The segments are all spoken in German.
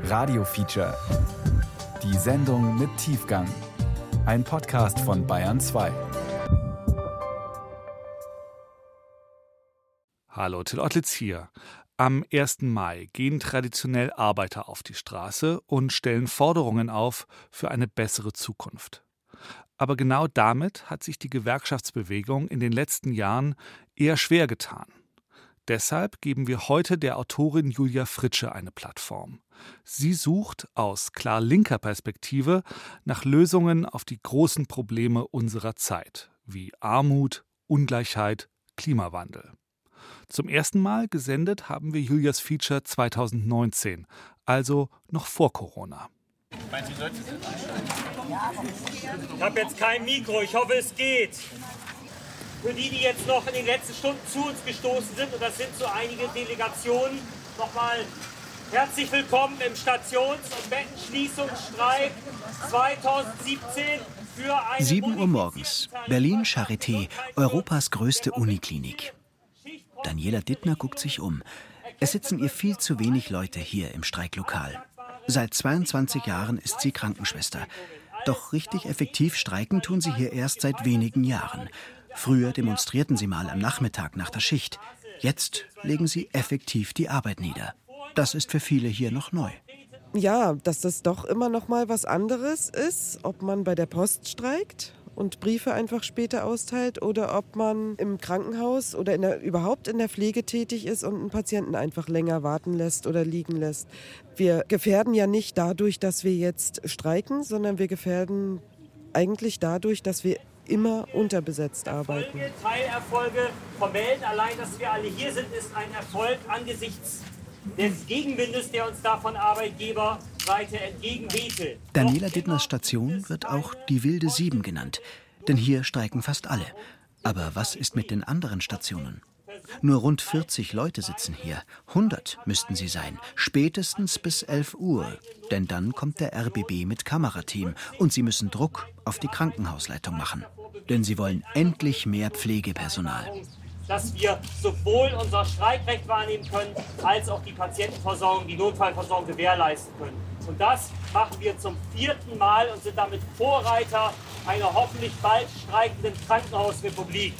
Radio Feature. Die Sendung mit Tiefgang. Ein Podcast von Bayern 2. Hallo, Till Ottlitz hier. Am 1. Mai gehen traditionell Arbeiter auf die Straße und stellen Forderungen auf für eine bessere Zukunft. Aber genau damit hat sich die Gewerkschaftsbewegung in den letzten Jahren eher schwer getan. Deshalb geben wir heute der Autorin Julia Fritsche eine Plattform. Sie sucht aus klar linker Perspektive nach Lösungen auf die großen Probleme unserer Zeit, wie Armut, Ungleichheit, Klimawandel. Zum ersten Mal gesendet haben wir Julias Feature 2019, also noch vor Corona. Ich habe jetzt kein Mikro, ich hoffe es geht. Für die, die jetzt noch in den letzten Stunden zu uns gestoßen sind, und das sind so einige Delegationen, nochmal herzlich willkommen im Stations- und Bettenschließungsstreik 2017 für eine 7 Uhr morgens, Berlin Charité, Europas größte Uniklinik. Daniela Dittner guckt sich um. Es sitzen ihr viel zu wenig Leute hier im Streiklokal. Seit 22 Jahren ist sie Krankenschwester. Doch richtig effektiv streiken tun sie hier erst seit wenigen Jahren. Früher demonstrierten sie mal am Nachmittag nach der Schicht. Jetzt legen sie effektiv die Arbeit nieder. Das ist für viele hier noch neu. Ja, dass das doch immer noch mal was anderes ist, ob man bei der Post streikt und Briefe einfach später austeilt oder ob man im Krankenhaus oder in der, überhaupt in der Pflege tätig ist und einen Patienten einfach länger warten lässt oder liegen lässt. Wir gefährden ja nicht dadurch, dass wir jetzt streiken, sondern wir gefährden eigentlich dadurch, dass wir immer unterbesetzt arbeiten. Erfolge, Teilerfolge vermelden. Allein, dass wir alle hier sind, ist ein Erfolg angesichts des Gegenwindes, der uns da von Arbeitgeberseite entgegenwehte. Daniela Dittners Station wird auch die Wilde Sieben genannt, denn hier streiken fast alle. Aber was ist mit den anderen Stationen? Nur rund 40 Leute sitzen hier. 100 müssten sie sein, spätestens bis 11 Uhr. Denn dann kommt der RBB mit Kamerateam und sie müssen Druck auf die Krankenhausleitung machen. Denn sie wollen endlich mehr Pflegepersonal dass wir sowohl unser Streikrecht wahrnehmen können, als auch die Patientenversorgung, die Notfallversorgung gewährleisten können. Und das machen wir zum vierten Mal und sind damit Vorreiter einer hoffentlich bald streikenden Krankenhausrepublik.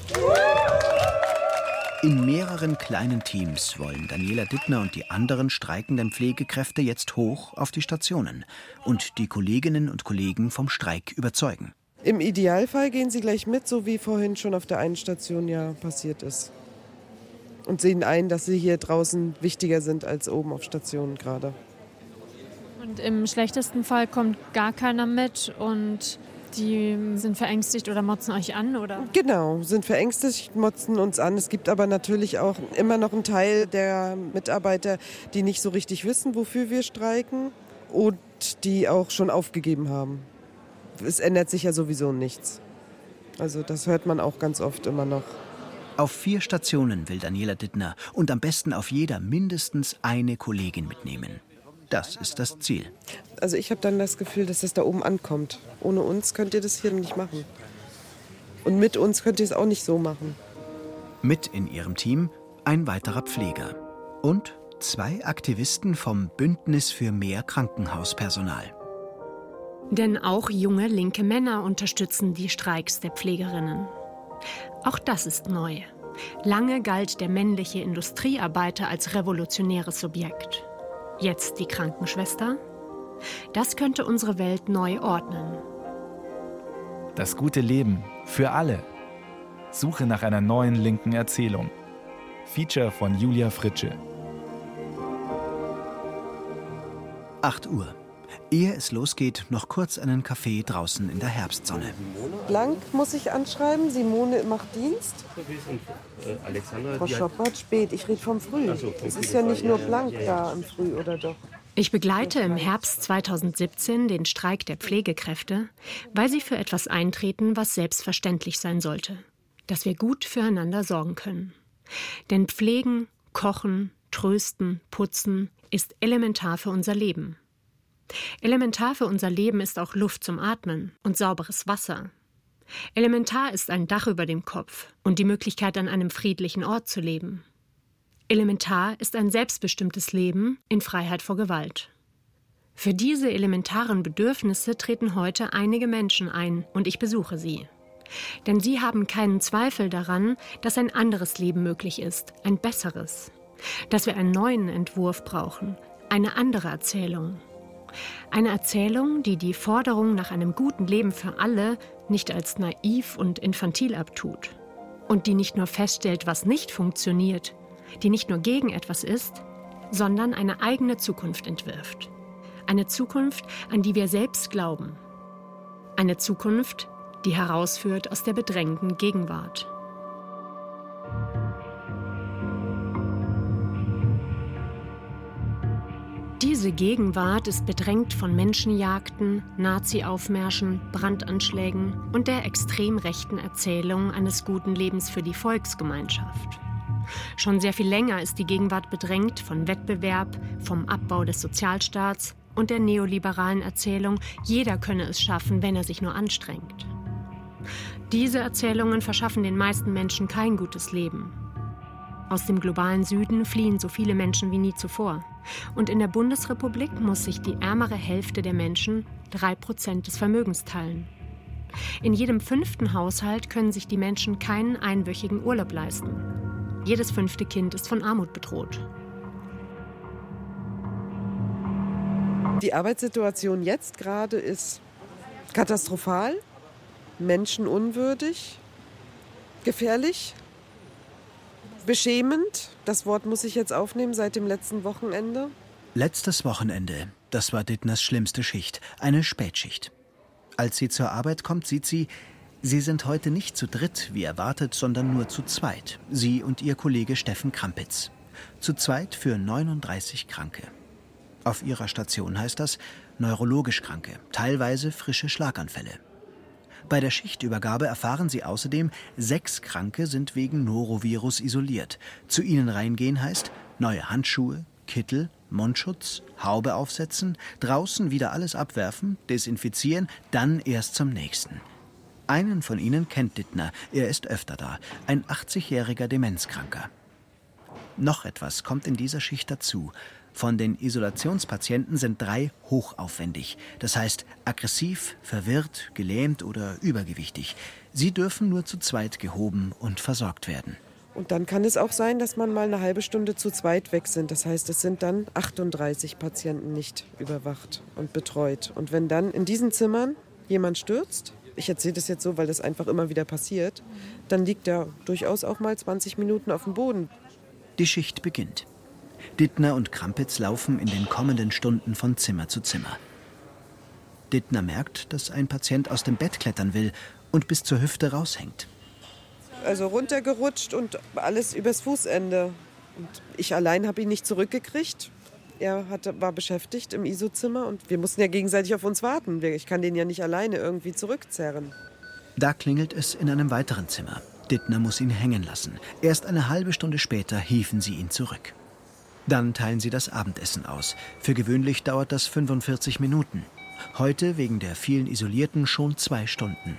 In mehreren kleinen Teams wollen Daniela Dittner und die anderen streikenden Pflegekräfte jetzt hoch auf die Stationen und die Kolleginnen und Kollegen vom Streik überzeugen. Im Idealfall gehen sie gleich mit, so wie vorhin schon auf der einen Station ja passiert ist. Und sehen ein, dass sie hier draußen wichtiger sind als oben auf Stationen gerade. Und im schlechtesten Fall kommt gar keiner mit und die sind verängstigt oder motzen euch an, oder? Genau, sind verängstigt, motzen uns an. Es gibt aber natürlich auch immer noch einen Teil der Mitarbeiter, die nicht so richtig wissen, wofür wir streiken und die auch schon aufgegeben haben es ändert sich ja sowieso nichts. Also das hört man auch ganz oft immer noch. Auf vier Stationen will Daniela Dittner und am besten auf jeder mindestens eine Kollegin mitnehmen. Das ist das Ziel. Also ich habe dann das Gefühl, dass es da oben ankommt. Ohne uns könnt ihr das hier nicht machen. Und mit uns könnt ihr es auch nicht so machen. Mit in ihrem Team ein weiterer Pfleger und zwei Aktivisten vom Bündnis für mehr Krankenhauspersonal. Denn auch junge linke Männer unterstützen die Streiks der Pflegerinnen. Auch das ist neu. Lange galt der männliche Industriearbeiter als revolutionäres Subjekt. Jetzt die Krankenschwester? Das könnte unsere Welt neu ordnen. Das gute Leben für alle. Suche nach einer neuen linken Erzählung. Feature von Julia Fritsche. 8 Uhr. Ehe es losgeht, noch kurz einen Kaffee draußen in der Herbstsonne. Blank muss ich anschreiben. Simone macht Dienst. Frau Schoppert, spät. Ich rede vom Früh. es ist ja nicht nur Blank da im Früh, oder doch? Ich begleite im Herbst 2017 den Streik der Pflegekräfte, weil sie für etwas eintreten, was selbstverständlich sein sollte. Dass wir gut füreinander sorgen können. Denn Pflegen, Kochen, Trösten, Putzen ist elementar für unser Leben. Elementar für unser Leben ist auch Luft zum Atmen und sauberes Wasser. Elementar ist ein Dach über dem Kopf und die Möglichkeit, an einem friedlichen Ort zu leben. Elementar ist ein selbstbestimmtes Leben in Freiheit vor Gewalt. Für diese elementaren Bedürfnisse treten heute einige Menschen ein und ich besuche sie. Denn sie haben keinen Zweifel daran, dass ein anderes Leben möglich ist, ein besseres. Dass wir einen neuen Entwurf brauchen, eine andere Erzählung. Eine Erzählung, die die Forderung nach einem guten Leben für alle nicht als naiv und infantil abtut. Und die nicht nur feststellt, was nicht funktioniert, die nicht nur gegen etwas ist, sondern eine eigene Zukunft entwirft. Eine Zukunft, an die wir selbst glauben. Eine Zukunft, die herausführt aus der bedrängten Gegenwart. Diese Gegenwart ist bedrängt von Menschenjagden, Nazi-Aufmärschen, Brandanschlägen und der extrem rechten Erzählung eines guten Lebens für die Volksgemeinschaft. Schon sehr viel länger ist die Gegenwart bedrängt von Wettbewerb, vom Abbau des Sozialstaats und der neoliberalen Erzählung, jeder könne es schaffen, wenn er sich nur anstrengt. Diese Erzählungen verschaffen den meisten Menschen kein gutes Leben. Aus dem globalen Süden fliehen so viele Menschen wie nie zuvor. Und in der Bundesrepublik muss sich die ärmere Hälfte der Menschen drei Prozent des Vermögens teilen. In jedem fünften Haushalt können sich die Menschen keinen einwöchigen Urlaub leisten. Jedes fünfte Kind ist von Armut bedroht. Die Arbeitssituation jetzt gerade ist katastrophal, menschenunwürdig, gefährlich, beschämend. Das Wort muss ich jetzt aufnehmen seit dem letzten Wochenende. Letztes Wochenende, das war Dittners schlimmste Schicht, eine Spätschicht. Als sie zur Arbeit kommt, sieht sie, sie sind heute nicht zu dritt, wie erwartet, sondern nur zu zweit. Sie und ihr Kollege Steffen Krampitz. Zu zweit für 39 Kranke. Auf ihrer Station heißt das neurologisch Kranke, teilweise frische Schlaganfälle. Bei der Schichtübergabe erfahren sie außerdem, sechs Kranke sind wegen Norovirus isoliert. Zu ihnen reingehen heißt neue Handschuhe, Kittel, Mundschutz, Haube aufsetzen, draußen wieder alles abwerfen, desinfizieren, dann erst zum nächsten. Einen von ihnen kennt Dittner, er ist öfter da, ein 80-jähriger Demenzkranker. Noch etwas kommt in dieser Schicht dazu. Von den Isolationspatienten sind drei hochaufwendig, das heißt aggressiv, verwirrt, gelähmt oder übergewichtig. Sie dürfen nur zu zweit gehoben und versorgt werden. Und dann kann es auch sein, dass man mal eine halbe Stunde zu zweit weg sind. Das heißt, es sind dann 38 Patienten nicht überwacht und betreut. Und wenn dann in diesen Zimmern jemand stürzt, ich erzähle das jetzt so, weil das einfach immer wieder passiert, dann liegt er durchaus auch mal 20 Minuten auf dem Boden. Die Schicht beginnt. Dittner und Krampitz laufen in den kommenden Stunden von Zimmer zu Zimmer. Dittner merkt, dass ein Patient aus dem Bett klettern will und bis zur Hüfte raushängt. Also runtergerutscht und alles übers Fußende. Und ich allein habe ihn nicht zurückgekriegt. Er hatte, war beschäftigt im ISO-Zimmer und wir mussten ja gegenseitig auf uns warten. Ich kann den ja nicht alleine irgendwie zurückzerren. Da klingelt es in einem weiteren Zimmer. Dittner muss ihn hängen lassen. Erst eine halbe Stunde später hieven sie ihn zurück. Dann teilen sie das Abendessen aus. Für gewöhnlich dauert das 45 Minuten. Heute wegen der vielen Isolierten schon zwei Stunden.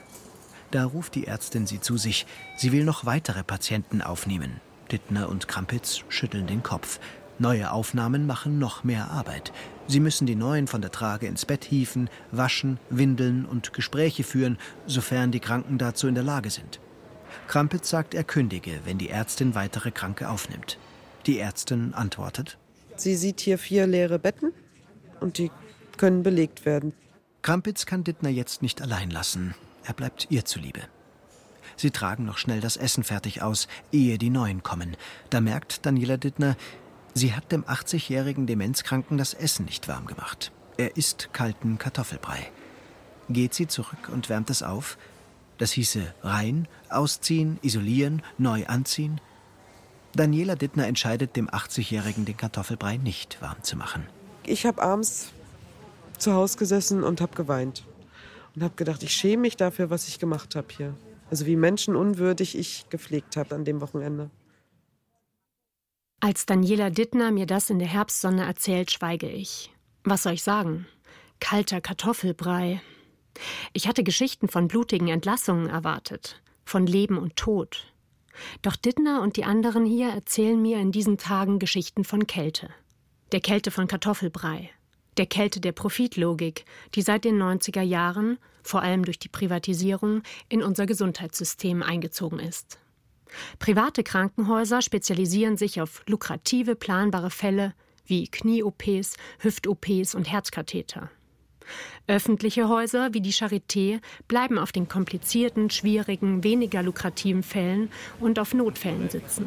Da ruft die Ärztin sie zu sich. Sie will noch weitere Patienten aufnehmen. Dittner und Krampitz schütteln den Kopf. Neue Aufnahmen machen noch mehr Arbeit. Sie müssen die Neuen von der Trage ins Bett hieven, waschen, windeln und Gespräche führen, sofern die Kranken dazu in der Lage sind. Krampitz sagt, er kündige, wenn die Ärztin weitere Kranke aufnimmt. Die Ärztin antwortet. Sie sieht hier vier leere Betten und die können belegt werden. Krampitz kann Dittner jetzt nicht allein lassen. Er bleibt ihr zuliebe. Sie tragen noch schnell das Essen fertig aus, ehe die Neuen kommen. Da merkt Daniela Dittner, sie hat dem 80-jährigen Demenzkranken das Essen nicht warm gemacht. Er isst kalten Kartoffelbrei. Geht sie zurück und wärmt es auf? Das hieße rein, ausziehen, isolieren, neu anziehen. Daniela Dittner entscheidet, dem 80-Jährigen den Kartoffelbrei nicht warm zu machen. Ich habe abends zu Hause gesessen und habe geweint. Und habe gedacht, ich schäme mich dafür, was ich gemacht habe hier. Also wie menschenunwürdig ich gepflegt habe an dem Wochenende. Als Daniela Dittner mir das in der Herbstsonne erzählt, schweige ich. Was soll ich sagen? Kalter Kartoffelbrei. Ich hatte Geschichten von blutigen Entlassungen erwartet, von Leben und Tod, doch Dittner und die anderen hier erzählen mir in diesen Tagen Geschichten von Kälte. Der Kälte von Kartoffelbrei. Der Kälte der Profitlogik, die seit den 90er Jahren, vor allem durch die Privatisierung, in unser Gesundheitssystem eingezogen ist. Private Krankenhäuser spezialisieren sich auf lukrative, planbare Fälle wie Knie-OPs, Hüft-OPs und Herzkatheter. Öffentliche Häuser wie die Charité bleiben auf den komplizierten, schwierigen, weniger lukrativen Fällen und auf Notfällen sitzen.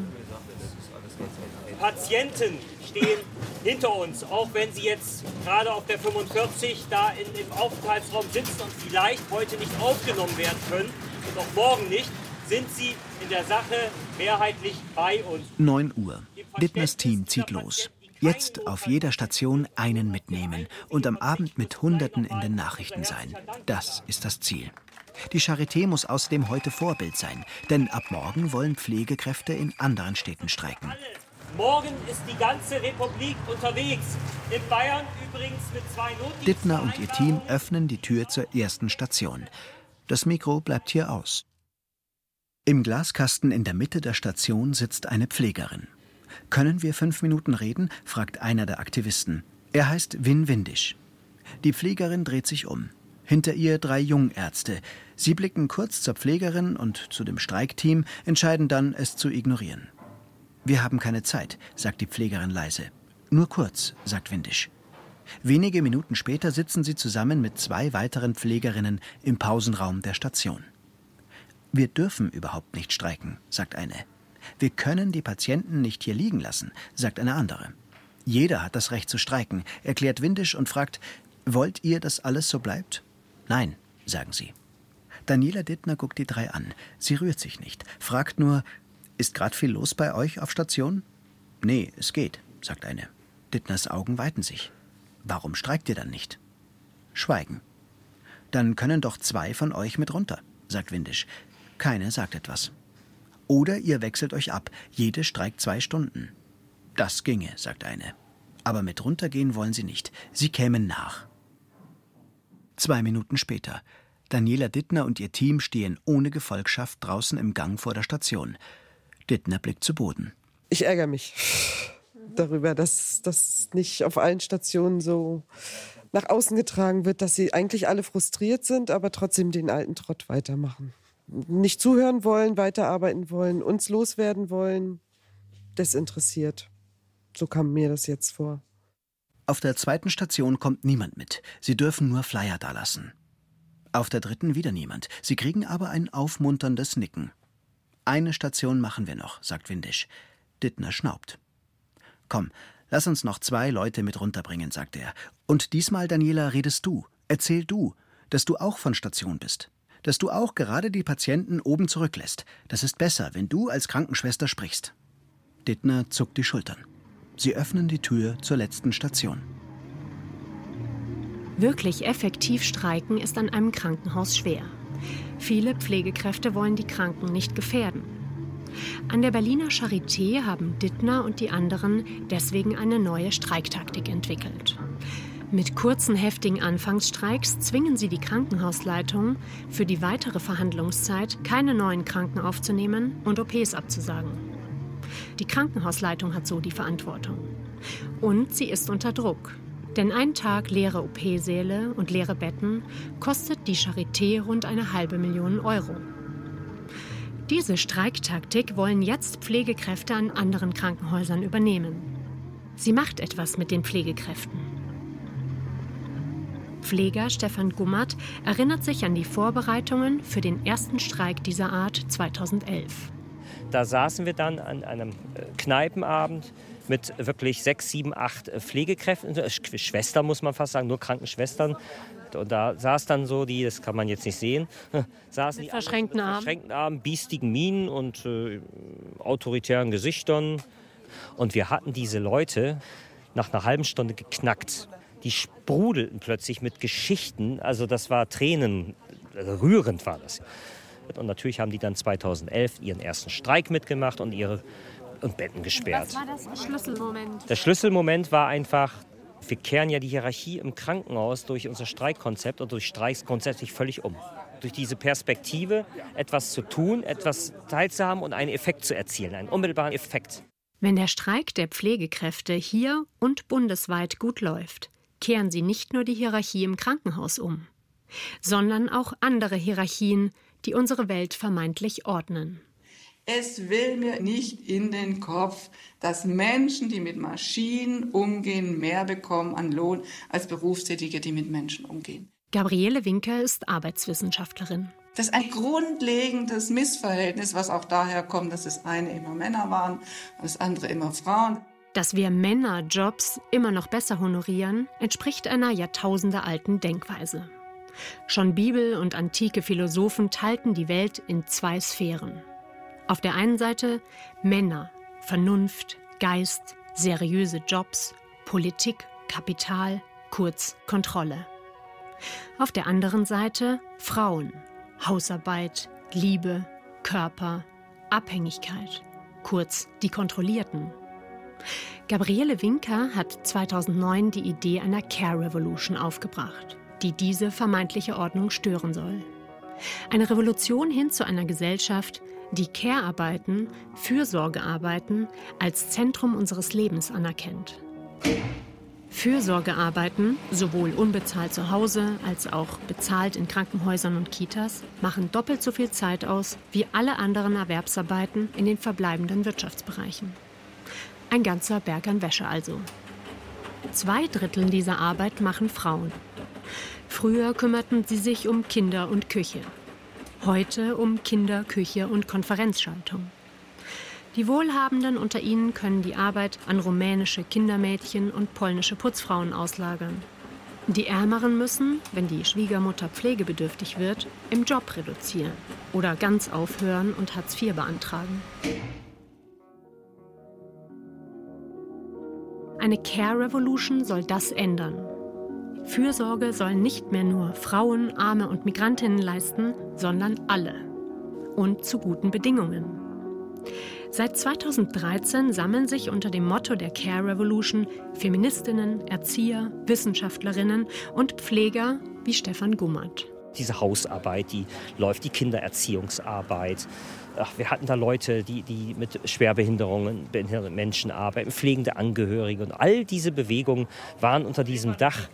Patienten stehen hinter uns, auch wenn sie jetzt gerade auf der 45 da in, im Aufenthaltsraum sitzen und vielleicht heute nicht aufgenommen werden können und auch morgen nicht, sind sie in der Sache mehrheitlich bei uns. 9 Uhr. Dittmers Team zieht los. Jetzt auf jeder Station einen mitnehmen und am Abend mit Hunderten in den Nachrichten sein. Das ist das Ziel. Die Charité muss außerdem heute Vorbild sein, denn ab morgen wollen Pflegekräfte in anderen Städten streiken. Morgen ist die ganze Republik unterwegs. In Bayern übrigens mit zwei Notdiensten. Dittner und ihr Team öffnen die Tür zur ersten Station. Das Mikro bleibt hier aus. Im Glaskasten in der Mitte der Station sitzt eine Pflegerin. Können wir fünf Minuten reden? fragt einer der Aktivisten. Er heißt Win Windisch. Die Pflegerin dreht sich um. Hinter ihr drei Jungärzte. Sie blicken kurz zur Pflegerin und zu dem Streikteam, entscheiden dann, es zu ignorieren. Wir haben keine Zeit, sagt die Pflegerin leise. Nur kurz, sagt Windisch. Wenige Minuten später sitzen sie zusammen mit zwei weiteren Pflegerinnen im Pausenraum der Station. Wir dürfen überhaupt nicht streiken, sagt eine. Wir können die Patienten nicht hier liegen lassen, sagt eine andere. Jeder hat das Recht zu streiken, erklärt Windisch und fragt, wollt ihr, dass alles so bleibt? Nein, sagen sie. Daniela Dittner guckt die drei an. Sie rührt sich nicht, fragt nur, ist grad viel los bei euch auf Station? Nee, es geht, sagt eine. Dittners Augen weiten sich. Warum streikt ihr dann nicht? Schweigen. Dann können doch zwei von euch mit runter, sagt Windisch. Keine sagt etwas. Oder ihr wechselt euch ab. Jede streikt zwei Stunden. Das ginge, sagt eine. Aber mit runtergehen wollen sie nicht. Sie kämen nach. Zwei Minuten später. Daniela Dittner und ihr Team stehen ohne Gefolgschaft draußen im Gang vor der Station. Dittner blickt zu Boden. Ich ärgere mich darüber, dass das nicht auf allen Stationen so nach außen getragen wird, dass sie eigentlich alle frustriert sind, aber trotzdem den alten Trott weitermachen nicht zuhören wollen, weiterarbeiten wollen, uns loswerden wollen, desinteressiert. So kam mir das jetzt vor. Auf der zweiten Station kommt niemand mit. Sie dürfen nur Flyer dalassen. Auf der dritten wieder niemand. Sie kriegen aber ein aufmunterndes Nicken. Eine Station machen wir noch, sagt Windisch. Dittner schnaubt. Komm, lass uns noch zwei Leute mit runterbringen, sagt er. Und diesmal, Daniela, redest du. Erzähl du, dass du auch von Station bist dass du auch gerade die Patienten oben zurücklässt. Das ist besser, wenn du als Krankenschwester sprichst. Dittner zuckt die Schultern. Sie öffnen die Tür zur letzten Station. Wirklich effektiv streiken ist an einem Krankenhaus schwer. Viele Pflegekräfte wollen die Kranken nicht gefährden. An der Berliner Charité haben Dittner und die anderen deswegen eine neue Streiktaktik entwickelt. Mit kurzen, heftigen Anfangsstreiks zwingen sie die Krankenhausleitung, für die weitere Verhandlungszeit keine neuen Kranken aufzunehmen und OPs abzusagen. Die Krankenhausleitung hat so die Verantwortung. Und sie ist unter Druck. Denn ein Tag leere OP-Säle und leere Betten kostet die Charité rund eine halbe Million Euro. Diese Streiktaktik wollen jetzt Pflegekräfte an anderen Krankenhäusern übernehmen. Sie macht etwas mit den Pflegekräften. Pfleger Stefan Gummert erinnert sich an die Vorbereitungen für den ersten Streik dieser Art 2011. Da saßen wir dann an einem äh, Kneipenabend mit wirklich sechs, sieben, acht äh, Pflegekräften, Schwestern muss man fast sagen, nur Krankenschwestern. Und da saß dann so die, das kann man jetzt nicht sehen, saßen mit die verschränkten Armen, verschränkten Armen, biestigen Minen und äh, autoritären Gesichtern. Und wir hatten diese Leute nach einer halben Stunde geknackt die sprudelten plötzlich mit Geschichten. Also das war Tränen, also rührend war das. Und natürlich haben die dann 2011 ihren ersten Streik mitgemacht und ihre und Betten gesperrt. Was war das Schlüsselmoment? Der Schlüsselmoment war einfach, wir kehren ja die Hierarchie im Krankenhaus durch unser Streikkonzept und durch Streiks grundsätzlich völlig um. Durch diese Perspektive, etwas zu tun, etwas teilzuhaben und einen Effekt zu erzielen, einen unmittelbaren Effekt. Wenn der Streik der Pflegekräfte hier und bundesweit gut läuft, kehren sie nicht nur die Hierarchie im Krankenhaus um, sondern auch andere Hierarchien, die unsere Welt vermeintlich ordnen. Es will mir nicht in den Kopf, dass Menschen, die mit Maschinen umgehen, mehr bekommen an Lohn als Berufstätige, die mit Menschen umgehen. Gabriele Winker ist Arbeitswissenschaftlerin. Das ist ein grundlegendes Missverhältnis, was auch daher kommt, dass das eine immer Männer waren und das andere immer Frauen. Dass wir Männerjobs immer noch besser honorieren, entspricht einer jahrtausendealten Denkweise. Schon Bibel und antike Philosophen teilten die Welt in zwei Sphären. Auf der einen Seite Männer, Vernunft, Geist, seriöse Jobs, Politik, Kapital, kurz Kontrolle. Auf der anderen Seite Frauen, Hausarbeit, Liebe, Körper, Abhängigkeit, kurz die Kontrollierten. Gabriele Winker hat 2009 die Idee einer Care Revolution aufgebracht, die diese vermeintliche Ordnung stören soll. Eine Revolution hin zu einer Gesellschaft, die Care-Arbeiten, Fürsorgearbeiten als Zentrum unseres Lebens anerkennt. Fürsorgearbeiten, sowohl unbezahlt zu Hause als auch bezahlt in Krankenhäusern und Kitas, machen doppelt so viel Zeit aus wie alle anderen Erwerbsarbeiten in den verbleibenden Wirtschaftsbereichen. Ein ganzer Berg an Wäsche also. Zwei Drittel dieser Arbeit machen Frauen. Früher kümmerten sie sich um Kinder und Küche. Heute um Kinder, Küche und Konferenzschaltung. Die Wohlhabenden unter ihnen können die Arbeit an rumänische Kindermädchen und polnische Putzfrauen auslagern. Die Ärmeren müssen, wenn die Schwiegermutter pflegebedürftig wird, im Job reduzieren oder ganz aufhören und Hartz IV beantragen. Eine Care Revolution soll das ändern. Fürsorge sollen nicht mehr nur Frauen, Arme und Migrantinnen leisten, sondern alle. Und zu guten Bedingungen. Seit 2013 sammeln sich unter dem Motto der Care Revolution Feministinnen, Erzieher, Wissenschaftlerinnen und Pfleger wie Stefan Gummert. Diese Hausarbeit, die läuft, die Kindererziehungsarbeit. Ach, wir hatten da Leute, die, die mit Schwerbehinderungen, behinderten Menschen arbeiten, pflegende Angehörige. Und all diese Bewegungen waren unter diesem Dach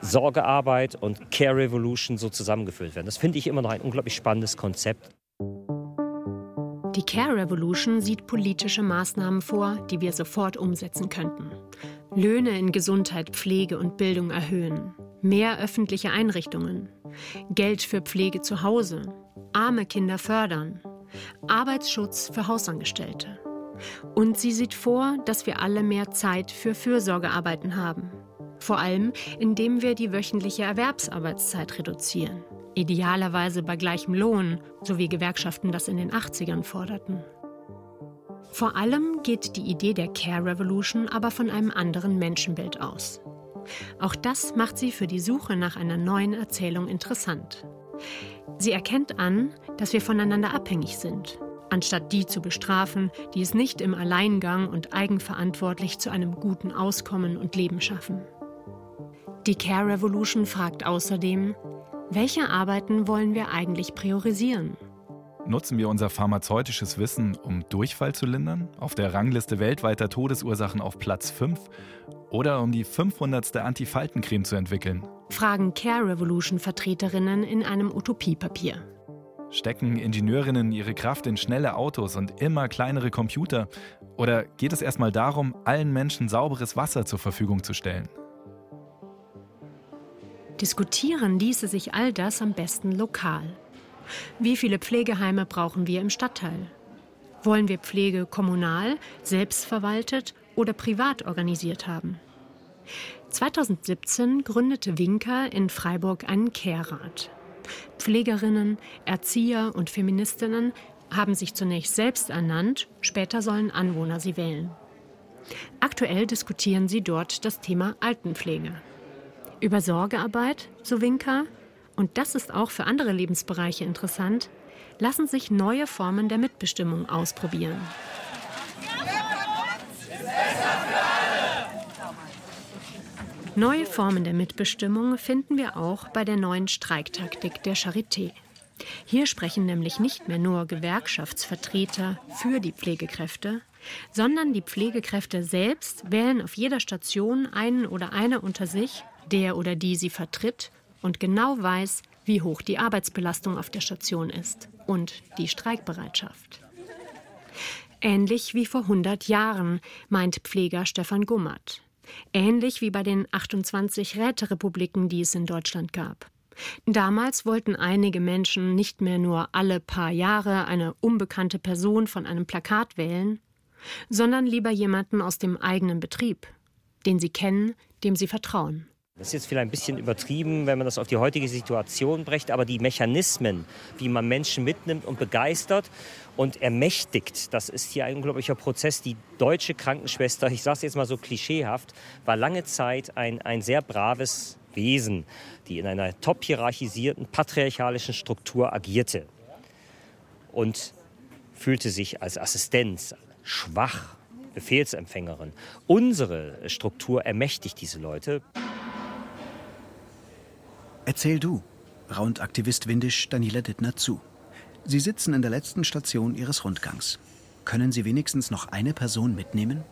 Sorgearbeit und Care Revolution so zusammengeführt werden. Das finde ich immer noch ein unglaublich spannendes Konzept. Die Care Revolution sieht politische Maßnahmen vor, die wir sofort umsetzen könnten. Löhne in Gesundheit, Pflege und Bildung erhöhen, mehr öffentliche Einrichtungen, Geld für Pflege zu Hause, arme Kinder fördern, Arbeitsschutz für Hausangestellte. Und sie sieht vor, dass wir alle mehr Zeit für Fürsorgearbeiten haben. Vor allem, indem wir die wöchentliche Erwerbsarbeitszeit reduzieren. Idealerweise bei gleichem Lohn, so wie Gewerkschaften das in den 80ern forderten. Vor allem geht die Idee der Care Revolution aber von einem anderen Menschenbild aus. Auch das macht sie für die Suche nach einer neuen Erzählung interessant. Sie erkennt an, dass wir voneinander abhängig sind, anstatt die zu bestrafen, die es nicht im Alleingang und eigenverantwortlich zu einem guten Auskommen und Leben schaffen. Die Care Revolution fragt außerdem, welche Arbeiten wollen wir eigentlich priorisieren? Nutzen wir unser pharmazeutisches Wissen, um Durchfall zu lindern, auf der Rangliste weltweiter Todesursachen auf Platz 5 oder um die 500. Antifaltencreme zu entwickeln? Fragen Care Revolution Vertreterinnen in einem Utopiepapier. Stecken Ingenieurinnen ihre Kraft in schnelle Autos und immer kleinere Computer? Oder geht es erstmal darum, allen Menschen sauberes Wasser zur Verfügung zu stellen? Diskutieren ließe sich all das am besten lokal. Wie viele Pflegeheime brauchen wir im Stadtteil? Wollen wir Pflege kommunal, selbstverwaltet oder privat organisiert haben? 2017 gründete Winker in Freiburg einen Care-Rat. Pflegerinnen, Erzieher und Feministinnen haben sich zunächst selbst ernannt, später sollen Anwohner sie wählen. Aktuell diskutieren sie dort das Thema Altenpflege. Über Sorgearbeit, so Winker, und das ist auch für andere Lebensbereiche interessant, lassen sich neue Formen der Mitbestimmung ausprobieren. Neue Formen der Mitbestimmung finden wir auch bei der neuen Streiktaktik der Charité. Hier sprechen nämlich nicht mehr nur Gewerkschaftsvertreter für die Pflegekräfte, sondern die Pflegekräfte selbst wählen auf jeder Station einen oder eine unter sich, der oder die sie vertritt und genau weiß, wie hoch die Arbeitsbelastung auf der Station ist und die Streikbereitschaft. Ähnlich wie vor 100 Jahren, meint Pfleger Stefan Gummert. Ähnlich wie bei den 28 Räterepubliken, die es in Deutschland gab. Damals wollten einige Menschen nicht mehr nur alle paar Jahre eine unbekannte Person von einem Plakat wählen, sondern lieber jemanden aus dem eigenen Betrieb, den sie kennen, dem sie vertrauen. Das ist jetzt vielleicht ein bisschen übertrieben, wenn man das auf die heutige Situation brächt, aber die Mechanismen, wie man Menschen mitnimmt und begeistert und ermächtigt, das ist hier ein unglaublicher Prozess. Die deutsche Krankenschwester, ich sage es jetzt mal so klischeehaft, war lange Zeit ein, ein sehr braves Wesen, die in einer top hierarchisierten, patriarchalischen Struktur agierte und fühlte sich als Assistenz schwach, Befehlsempfängerin. Unsere Struktur ermächtigt diese Leute. Erzähl du, raunt Aktivist Windisch Daniela Dittner zu. Sie sitzen in der letzten Station ihres Rundgangs. Können Sie wenigstens noch eine Person mitnehmen?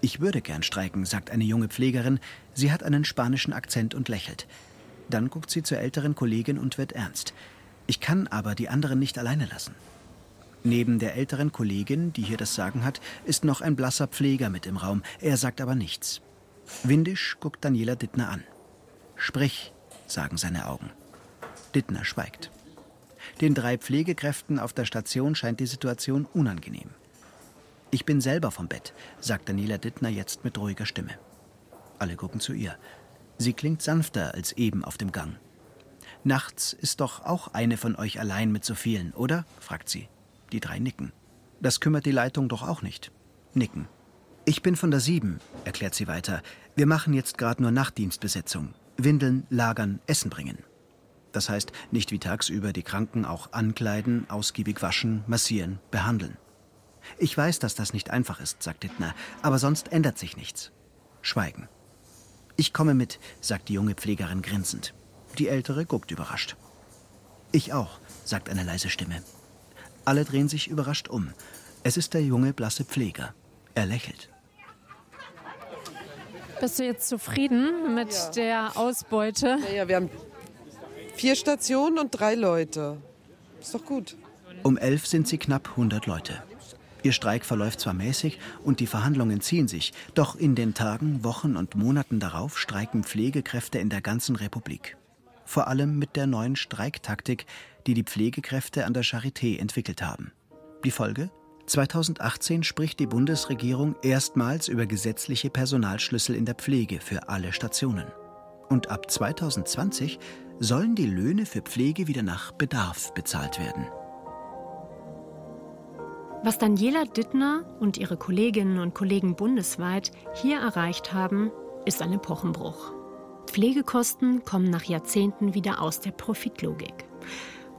Ich würde gern streiken, sagt eine junge Pflegerin. Sie hat einen spanischen Akzent und lächelt. Dann guckt sie zur älteren Kollegin und wird ernst. Ich kann aber die anderen nicht alleine lassen. Neben der älteren Kollegin, die hier das Sagen hat, ist noch ein blasser Pfleger mit im Raum. Er sagt aber nichts. Windisch guckt Daniela Dittner an. Sprich, sagen seine Augen. Dittner schweigt. Den drei Pflegekräften auf der Station scheint die Situation unangenehm. Ich bin selber vom Bett, sagt Daniela Dittner jetzt mit ruhiger Stimme. Alle gucken zu ihr. Sie klingt sanfter als eben auf dem Gang. Nachts ist doch auch eine von euch allein mit so vielen, oder? fragt sie. Die drei nicken. Das kümmert die Leitung doch auch nicht. Nicken. Ich bin von der Sieben, erklärt sie weiter. Wir machen jetzt gerade nur Nachtdienstbesetzung. Windeln, lagern, Essen bringen. Das heißt, nicht wie tagsüber die Kranken auch ankleiden, ausgiebig waschen, massieren, behandeln. Ich weiß, dass das nicht einfach ist, sagt Dittner, aber sonst ändert sich nichts. Schweigen. Ich komme mit, sagt die junge Pflegerin grinsend. Die ältere guckt überrascht. Ich auch, sagt eine leise Stimme. Alle drehen sich überrascht um. Es ist der junge, blasse Pfleger. Er lächelt. Bist du jetzt zufrieden mit ja. der Ausbeute? Ja, ja, wir haben vier Stationen und drei Leute. Ist doch gut. Um elf sind sie knapp 100 Leute. Ihr Streik verläuft zwar mäßig und die Verhandlungen ziehen sich, doch in den Tagen, Wochen und Monaten darauf streiken Pflegekräfte in der ganzen Republik. Vor allem mit der neuen Streiktaktik, die die Pflegekräfte an der Charité entwickelt haben. Die Folge? 2018 spricht die Bundesregierung erstmals über gesetzliche Personalschlüssel in der Pflege für alle Stationen. Und ab 2020 sollen die Löhne für Pflege wieder nach Bedarf bezahlt werden. Was Daniela Dittner und ihre Kolleginnen und Kollegen bundesweit hier erreicht haben, ist ein Epochenbruch. Pflegekosten kommen nach Jahrzehnten wieder aus der Profitlogik.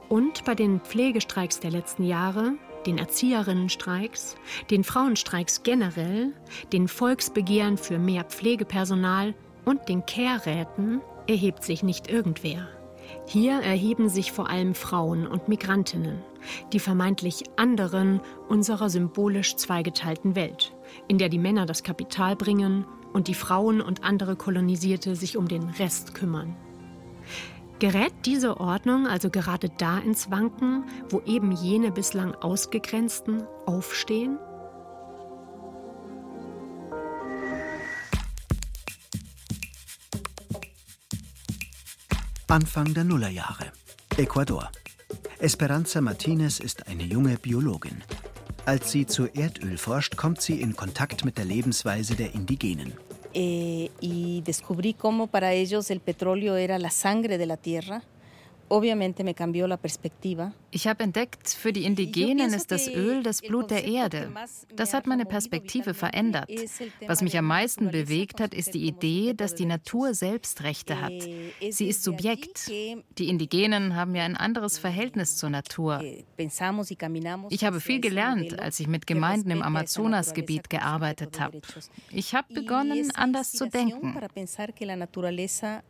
Und bei den Pflegestreiks der letzten Jahre den Erzieherinnenstreiks, den Frauenstreiks generell, den Volksbegehren für mehr Pflegepersonal und den Care-Räten erhebt sich nicht irgendwer. Hier erheben sich vor allem Frauen und Migrantinnen, die vermeintlich anderen unserer symbolisch zweigeteilten Welt, in der die Männer das Kapital bringen und die Frauen und andere Kolonisierte sich um den Rest kümmern. Gerät diese Ordnung also gerade da ins Wanken, wo eben jene bislang Ausgegrenzten aufstehen? Anfang der Nullerjahre. Ecuador. Esperanza Martinez ist eine junge Biologin. Als sie zu Erdöl forscht, kommt sie in Kontakt mit der Lebensweise der Indigenen eh, y descubrí cómo para ellos el petróleo era la sangre de la tierra. Ich habe entdeckt, für die Indigenen ist das Öl das Blut der Erde. Das hat meine Perspektive verändert. Was mich am meisten bewegt hat, ist die Idee, dass die Natur selbst Rechte hat. Eh, Sie ist Subjekt. Die Indigenen haben ja ein anderes Verhältnis zur Natur. Ich habe viel gelernt, als ich mit Gemeinden im Amazonasgebiet gearbeitet habe. Ich habe begonnen, anders zu denken.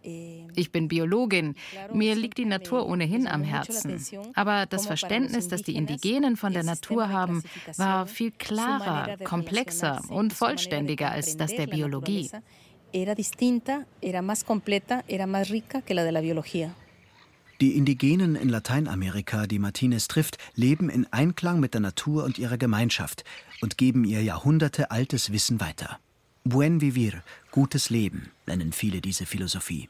Eh, ich bin Biologin. Mir liegt die Natur Natur ohnehin am Herzen. Aber das Verständnis, das die Indigenen von der Natur haben, war viel klarer, komplexer und vollständiger als das der Biologie. Die Indigenen in Lateinamerika, die Martinez trifft, leben in Einklang mit der Natur und ihrer Gemeinschaft und geben ihr jahrhundertealtes Wissen weiter. Buen vivir, gutes Leben, nennen viele diese Philosophie.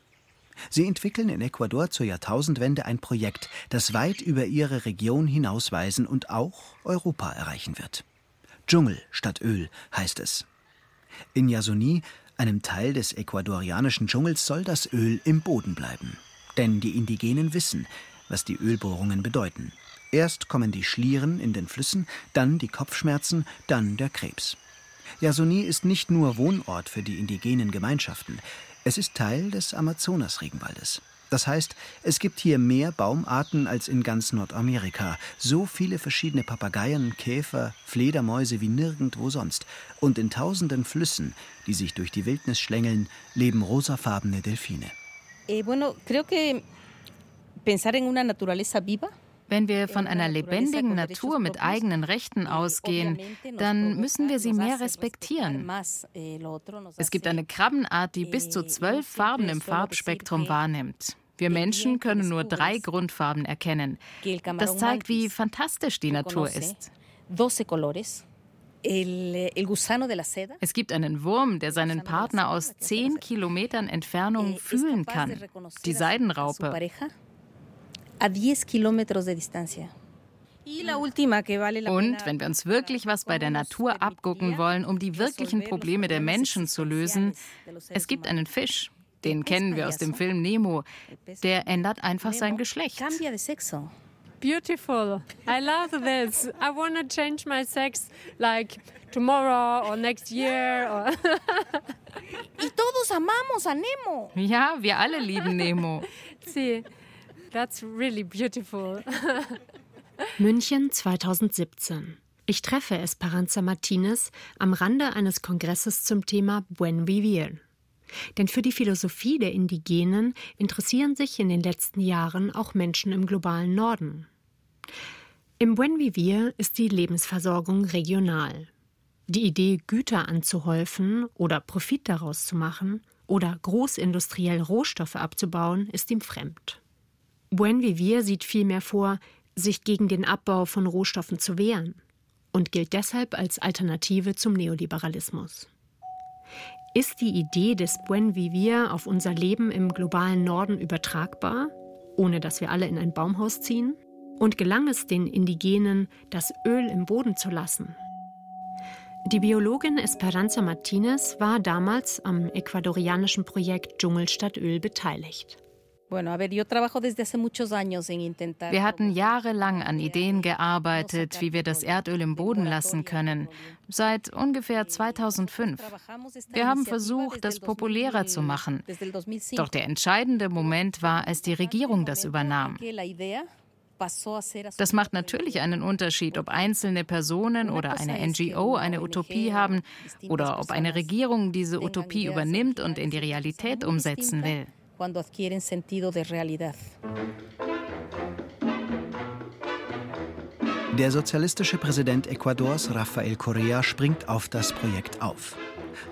Sie entwickeln in Ecuador zur Jahrtausendwende ein Projekt, das weit über ihre Region hinausweisen und auch Europa erreichen wird. Dschungel statt Öl heißt es. In Yasuni, einem Teil des ecuadorianischen Dschungels, soll das Öl im Boden bleiben. Denn die Indigenen wissen, was die Ölbohrungen bedeuten. Erst kommen die Schlieren in den Flüssen, dann die Kopfschmerzen, dann der Krebs. Yasuni ist nicht nur Wohnort für die indigenen Gemeinschaften, es ist Teil des Amazonas-Regenwaldes. Das heißt, es gibt hier mehr Baumarten als in ganz Nordamerika, so viele verschiedene Papageien, Käfer, Fledermäuse wie nirgendwo sonst. Und in tausenden Flüssen, die sich durch die Wildnis schlängeln, leben rosafarbene Delfine. Eh, bueno, creo que pensar en una naturaleza viva wenn wir von einer lebendigen Natur mit eigenen Rechten ausgehen, dann müssen wir sie mehr respektieren. Eh, es gibt eine Krabbenart, die bis zu eh, zwölf Farben im Farbspektrum wahrnimmt. Wir Menschen können nur drei Grundfarben erkennen. Das zeigt, wie fantastisch die Natur ist. Es gibt einen Wurm, der seinen Partner aus zehn Kilometern Entfernung fühlen kann. Die Seidenraupe. Und wenn wir uns wirklich was bei der Natur abgucken wollen, um die wirklichen Probleme der Menschen zu lösen, es gibt einen Fisch, den kennen wir aus dem Film Nemo, der ändert einfach sein Geschlecht beautiful. I love this. I want to change my sex like tomorrow or next year. Or y todos amamos a Nemo. Ja, wir alle lieben Nemo. See, that's really beautiful. München 2017. Ich treffe Esperanza Martinez am Rande eines Kongresses zum Thema Buen Vivir. Denn für die Philosophie der Indigenen interessieren sich in den letzten Jahren auch Menschen im globalen Norden. Im Buen Vivir ist die Lebensversorgung regional. Die Idee, Güter anzuhäufen oder Profit daraus zu machen oder großindustriell Rohstoffe abzubauen, ist ihm fremd. Buen Vivir sieht vielmehr vor, sich gegen den Abbau von Rohstoffen zu wehren und gilt deshalb als Alternative zum Neoliberalismus. Ist die Idee des Buen Vivir auf unser Leben im globalen Norden übertragbar, ohne dass wir alle in ein Baumhaus ziehen? Und gelang es den Indigenen, das Öl im Boden zu lassen? Die Biologin Esperanza Martinez war damals am ecuadorianischen Projekt Dschungel statt Öl beteiligt. Wir hatten jahrelang an Ideen gearbeitet, wie wir das Erdöl im Boden lassen können, seit ungefähr 2005. Wir haben versucht, das populärer zu machen. Doch der entscheidende Moment war, als die Regierung das übernahm. Das macht natürlich einen Unterschied, ob einzelne Personen oder eine NGO eine Utopie haben oder ob eine Regierung diese Utopie übernimmt und in die Realität umsetzen will. Der sozialistische Präsident Ecuadors, Rafael Correa, springt auf das Projekt auf.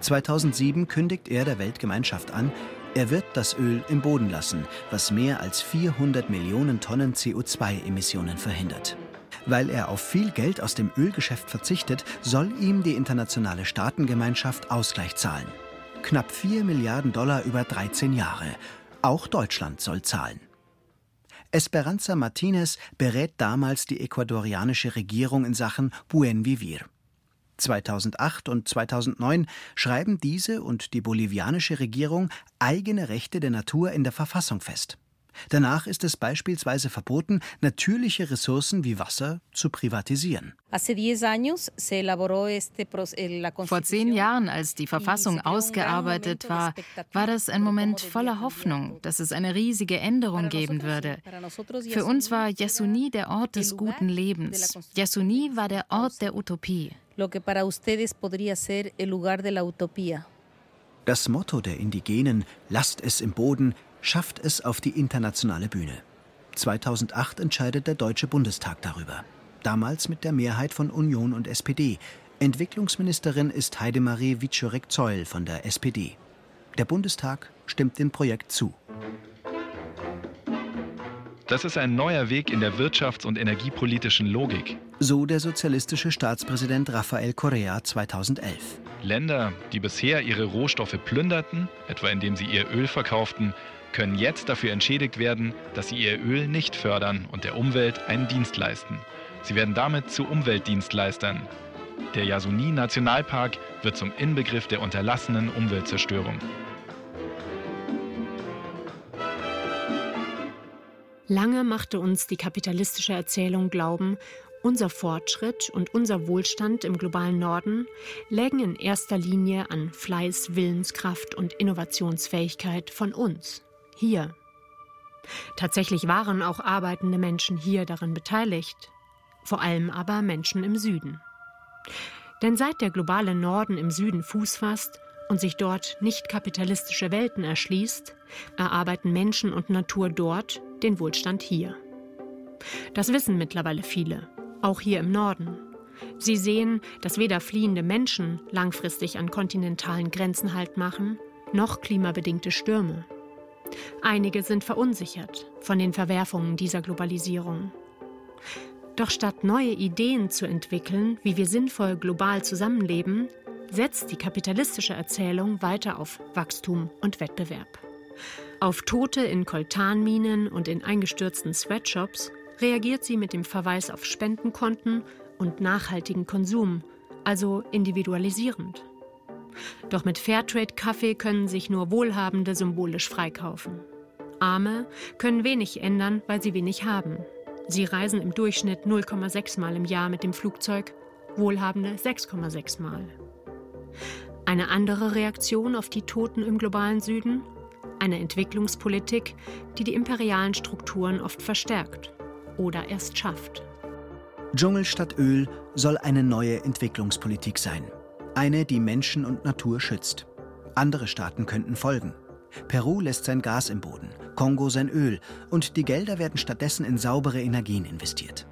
2007 kündigt er der Weltgemeinschaft an, er wird das Öl im Boden lassen, was mehr als 400 Millionen Tonnen CO2-Emissionen verhindert. Weil er auf viel Geld aus dem Ölgeschäft verzichtet, soll ihm die internationale Staatengemeinschaft Ausgleich zahlen. Knapp 4 Milliarden Dollar über 13 Jahre. Auch Deutschland soll zahlen. Esperanza Martinez berät damals die ecuadorianische Regierung in Sachen Buen Vivir. 2008 und 2009 schreiben diese und die bolivianische Regierung eigene Rechte der Natur in der Verfassung fest. Danach ist es beispielsweise verboten, natürliche Ressourcen wie Wasser zu privatisieren. Vor zehn Jahren, als die Verfassung ausgearbeitet war, war das ein Moment voller Hoffnung, dass es eine riesige Änderung geben würde. Für uns war Yasuni der Ort des guten Lebens. Yasuni war der Ort der Utopie. Das Motto der Indigenen, lasst es im Boden, schafft es auf die internationale Bühne. 2008 entscheidet der Deutsche Bundestag darüber. Damals mit der Mehrheit von Union und SPD. Entwicklungsministerin ist Heidemarie Wiczorek-Zeul von der SPD. Der Bundestag stimmt dem Projekt zu. Das ist ein neuer Weg in der wirtschafts- und energiepolitischen Logik. So der sozialistische Staatspräsident Rafael Correa 2011. Länder, die bisher ihre Rohstoffe plünderten, etwa indem sie ihr Öl verkauften, können jetzt dafür entschädigt werden, dass sie ihr Öl nicht fördern und der Umwelt einen Dienst leisten. Sie werden damit zu Umweltdienstleistern. Der Yasuni-Nationalpark wird zum Inbegriff der unterlassenen Umweltzerstörung. Lange machte uns die kapitalistische Erzählung glauben, unser Fortschritt und unser Wohlstand im globalen Norden lägen in erster Linie an Fleiß, Willenskraft und Innovationsfähigkeit von uns, hier. Tatsächlich waren auch arbeitende Menschen hier daran beteiligt, vor allem aber Menschen im Süden. Denn seit der globale Norden im Süden Fuß fasst und sich dort nicht kapitalistische Welten erschließt, erarbeiten Menschen und Natur dort den Wohlstand hier. Das wissen mittlerweile viele, auch hier im Norden. Sie sehen, dass weder fliehende Menschen langfristig an kontinentalen Grenzen Halt machen, noch klimabedingte Stürme. Einige sind verunsichert von den Verwerfungen dieser Globalisierung. Doch statt neue Ideen zu entwickeln, wie wir sinnvoll global zusammenleben, setzt die kapitalistische Erzählung weiter auf Wachstum und Wettbewerb. Auf Tote in Koltanminen und in eingestürzten Sweatshops reagiert sie mit dem Verweis auf Spendenkonten und nachhaltigen Konsum, also individualisierend. Doch mit Fairtrade-Kaffee können sich nur Wohlhabende symbolisch freikaufen. Arme können wenig ändern, weil sie wenig haben. Sie reisen im Durchschnitt 0,6 Mal im Jahr mit dem Flugzeug, Wohlhabende 6,6 Mal. Eine andere Reaktion auf die Toten im globalen Süden? Eine Entwicklungspolitik, die die imperialen Strukturen oft verstärkt oder erst schafft. Dschungel statt Öl soll eine neue Entwicklungspolitik sein. Eine, die Menschen und Natur schützt. Andere Staaten könnten folgen. Peru lässt sein Gas im Boden, Kongo sein Öl und die Gelder werden stattdessen in saubere Energien investiert.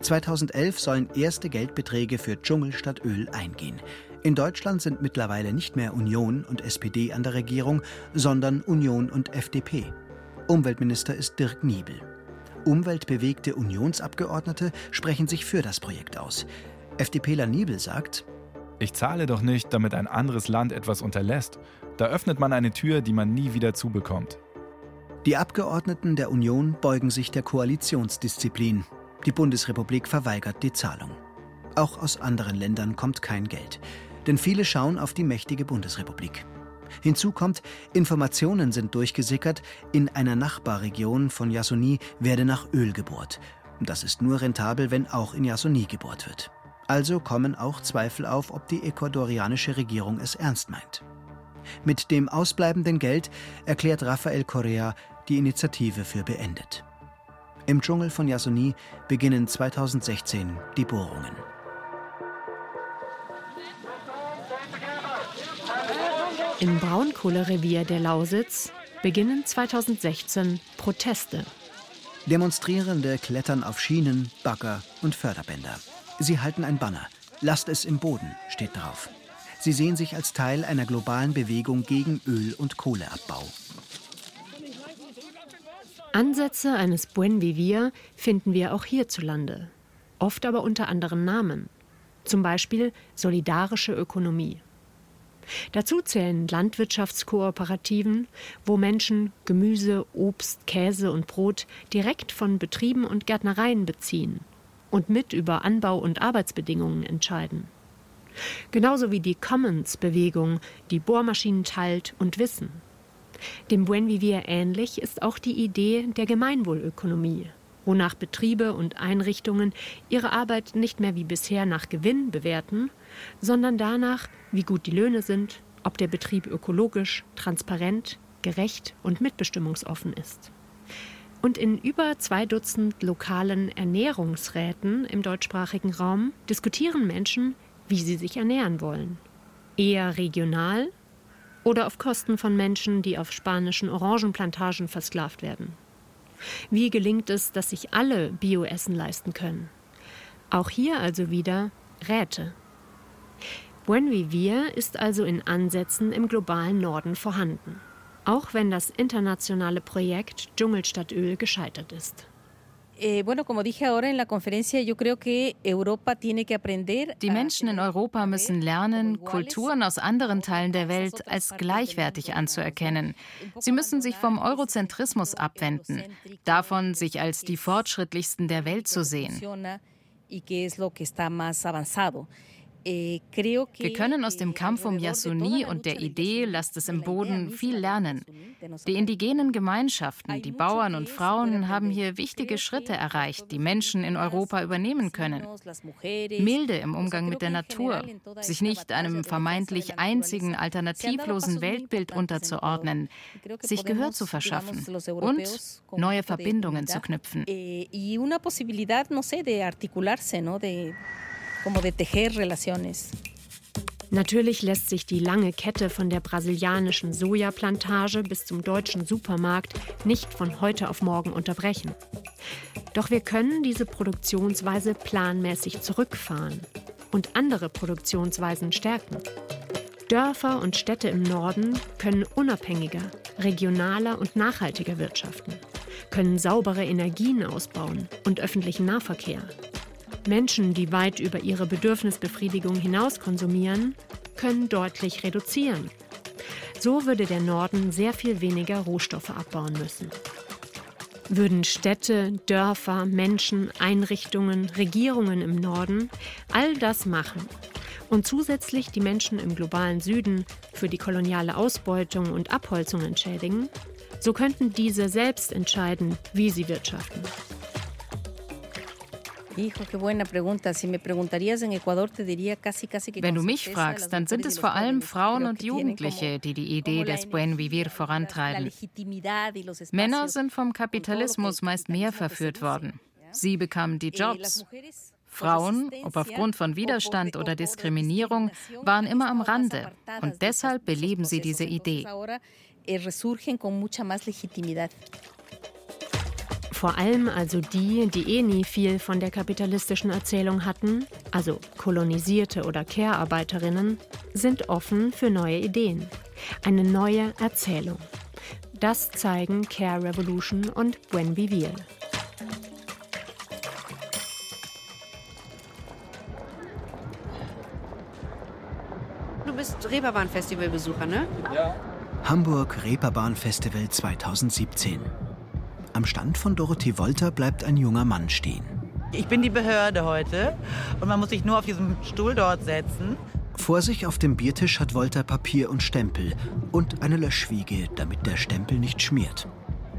2011 sollen erste Geldbeträge für Dschungel statt Öl eingehen. In Deutschland sind mittlerweile nicht mehr Union und SPD an der Regierung, sondern Union und FDP. Umweltminister ist Dirk Niebel. Umweltbewegte Unionsabgeordnete sprechen sich für das Projekt aus. FDPler Niebel sagt, ich zahle doch nicht, damit ein anderes Land etwas unterlässt. Da öffnet man eine Tür, die man nie wieder zubekommt. Die Abgeordneten der Union beugen sich der Koalitionsdisziplin. Die Bundesrepublik verweigert die Zahlung. Auch aus anderen Ländern kommt kein Geld denn viele schauen auf die mächtige Bundesrepublik. Hinzu kommt, Informationen sind durchgesickert, in einer Nachbarregion von Yasuni werde nach Öl gebohrt. Das ist nur rentabel, wenn auch in Yasuni gebohrt wird. Also kommen auch Zweifel auf, ob die ecuadorianische Regierung es ernst meint. Mit dem ausbleibenden Geld erklärt Rafael Correa die Initiative für beendet. Im Dschungel von Yasuni beginnen 2016 die Bohrungen. Im Braunkohlerevier der Lausitz beginnen 2016 Proteste. Demonstrierende klettern auf Schienen, Bagger und Förderbänder. Sie halten ein Banner. Lasst es im Boden, steht drauf. Sie sehen sich als Teil einer globalen Bewegung gegen Öl- und Kohleabbau. Ansätze eines Buen Vivir finden wir auch hierzulande, oft aber unter anderen Namen. Zum Beispiel solidarische Ökonomie. Dazu zählen Landwirtschaftskooperativen, wo Menschen Gemüse, Obst, Käse und Brot direkt von Betrieben und Gärtnereien beziehen und mit über Anbau und Arbeitsbedingungen entscheiden. Genauso wie die Commons-Bewegung, die Bohrmaschinen teilt und Wissen. Dem Buen Vivir ähnlich ist auch die Idee der Gemeinwohlökonomie, wonach Betriebe und Einrichtungen ihre Arbeit nicht mehr wie bisher nach Gewinn bewerten, sondern danach, wie gut die Löhne sind, ob der Betrieb ökologisch, transparent, gerecht und mitbestimmungsoffen ist. Und in über zwei Dutzend lokalen Ernährungsräten im deutschsprachigen Raum diskutieren Menschen, wie sie sich ernähren wollen. Eher regional oder auf Kosten von Menschen, die auf spanischen Orangenplantagen versklavt werden. Wie gelingt es, dass sich alle Bioessen leisten können? Auch hier also wieder Räte. Buen Vivir ist also in Ansätzen im globalen Norden vorhanden, auch wenn das internationale Projekt Dschungelstadtöl gescheitert ist. Eh, Die Menschen in Europa müssen lernen, Kulturen aus anderen Teilen der Welt als gleichwertig anzuerkennen. Sie müssen sich vom Eurozentrismus abwenden, davon sich als die fortschrittlichsten der Welt zu sehen. Eh, Wir können aus dem Kampf um Yasuni und der Idee, lasst es im Boden, viel lernen. Die indigenen Gemeinschaften, die Bauern und Frauen haben hier wichtige Schritte erreicht, die Menschen in Europa übernehmen können. Milde im Umgang mit der Natur, sich nicht einem vermeintlich einzigen alternativlosen Weltbild unterzuordnen, sich Gehör zu verschaffen und neue Verbindungen zu knüpfen. Como de tejer relaciones. Natürlich lässt sich die lange Kette von der brasilianischen Sojaplantage bis zum deutschen Supermarkt nicht von heute auf morgen unterbrechen. Doch wir können diese Produktionsweise planmäßig zurückfahren und andere Produktionsweisen stärken. Dörfer und Städte im Norden können unabhängiger, regionaler und nachhaltiger wirtschaften, können saubere Energien ausbauen und öffentlichen Nahverkehr, Menschen, die weit über ihre Bedürfnisbefriedigung hinaus konsumieren, können deutlich reduzieren. So würde der Norden sehr viel weniger Rohstoffe abbauen müssen. Würden Städte, Dörfer, Menschen, Einrichtungen, Regierungen im Norden all das machen und zusätzlich die Menschen im globalen Süden für die koloniale Ausbeutung und Abholzung entschädigen, so könnten diese selbst entscheiden, wie sie wirtschaften. Wenn du mich fragst, dann sind es vor allem Frauen und Jugendliche, die die Idee des Buen Vivir vorantreiben. Männer sind vom Kapitalismus meist mehr verführt worden. Sie bekamen die Jobs. Frauen, ob aufgrund von Widerstand oder Diskriminierung, waren immer am Rande und deshalb beleben sie diese Idee. Vor allem also die, die eh nie viel von der kapitalistischen Erzählung hatten, also kolonisierte oder Care-Arbeiterinnen, sind offen für neue Ideen. Eine neue Erzählung. Das zeigen Care Revolution und Buen Vivir. Du bist Reeperbahn-Festival-Besucher, ne? Ja. Hamburg Reeperbahn Festival 2017. Am Stand von Dorothee Wolter bleibt ein junger Mann stehen. Ich bin die Behörde heute und man muss sich nur auf diesem Stuhl dort setzen. Vor sich auf dem Biertisch hat Wolter Papier und Stempel und eine Löschwiege, damit der Stempel nicht schmiert.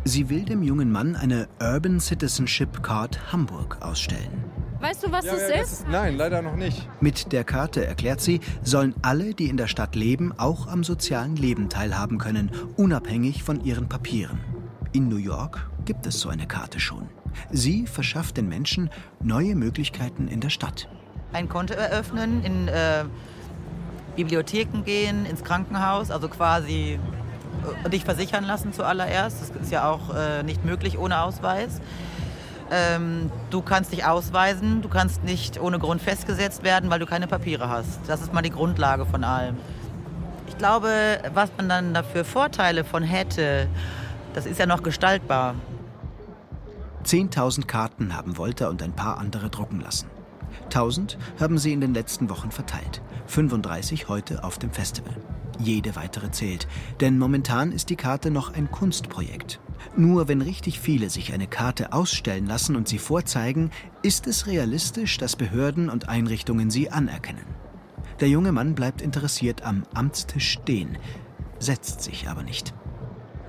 Sie will dem jungen Mann eine Urban Citizenship Card Hamburg ausstellen. Weißt du, was ja, das, ja, ist? das ist? Nein, leider noch nicht. Mit der Karte, erklärt sie, sollen alle, die in der Stadt leben, auch am sozialen Leben teilhaben können, unabhängig von ihren Papieren. In New York gibt es so eine Karte schon. Sie verschafft den Menschen neue Möglichkeiten in der Stadt. Ein Konto eröffnen, in äh, Bibliotheken gehen, ins Krankenhaus, also quasi äh, dich versichern lassen zuallererst. Das ist ja auch äh, nicht möglich ohne Ausweis. Ähm, du kannst dich ausweisen, du kannst nicht ohne Grund festgesetzt werden, weil du keine Papiere hast. Das ist mal die Grundlage von allem. Ich glaube, was man dann dafür Vorteile von hätte, das ist ja noch gestaltbar. 10.000 Karten haben Wolter und ein paar andere drucken lassen. 1000 haben sie in den letzten Wochen verteilt. 35 heute auf dem Festival. Jede weitere zählt, denn momentan ist die Karte noch ein Kunstprojekt. Nur wenn richtig viele sich eine Karte ausstellen lassen und sie vorzeigen, ist es realistisch, dass Behörden und Einrichtungen sie anerkennen. Der junge Mann bleibt interessiert am Amtstisch stehen, setzt sich aber nicht.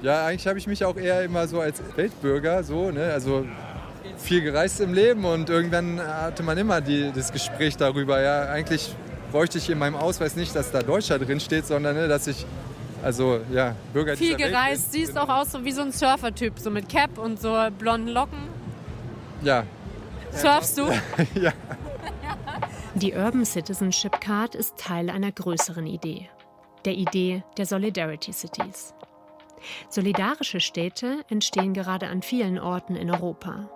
Ja, eigentlich habe ich mich auch eher immer so als Weltbürger, so, ne? also viel gereist im Leben und irgendwann hatte man immer die, das Gespräch darüber, ja, eigentlich bräuchte ich in meinem Ausweis nicht, dass da Deutscher drin steht, sondern ne, dass ich also ja, Bürger Viel gereist, siehst genau. auch aus so wie so ein Surfer-Typ, so mit Cap und so blonden Locken. Ja. Surfst du? ja. Die Urban Citizenship Card ist Teil einer größeren Idee, der Idee der Solidarity Cities. Solidarische Städte entstehen gerade an vielen Orten in Europa.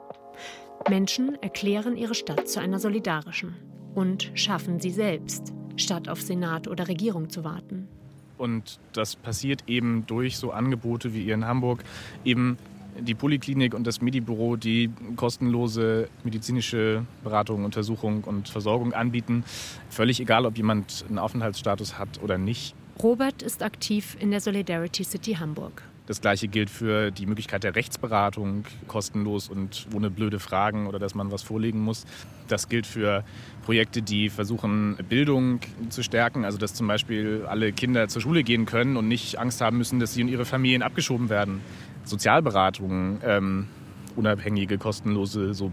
Menschen erklären ihre Stadt zu einer solidarischen und schaffen sie selbst, statt auf Senat oder Regierung zu warten. Und das passiert eben durch so Angebote wie ihr in Hamburg, eben die Poliklinik und das Medibüro, die kostenlose medizinische Beratung, Untersuchung und Versorgung anbieten. Völlig egal, ob jemand einen Aufenthaltsstatus hat oder nicht. Robert ist aktiv in der Solidarity City Hamburg. Das gleiche gilt für die Möglichkeit der Rechtsberatung, kostenlos und ohne blöde Fragen oder dass man was vorlegen muss. Das gilt für Projekte, die versuchen, Bildung zu stärken, also dass zum Beispiel alle Kinder zur Schule gehen können und nicht Angst haben müssen, dass sie und ihre Familien abgeschoben werden. Sozialberatungen, ähm, unabhängige, kostenlose, so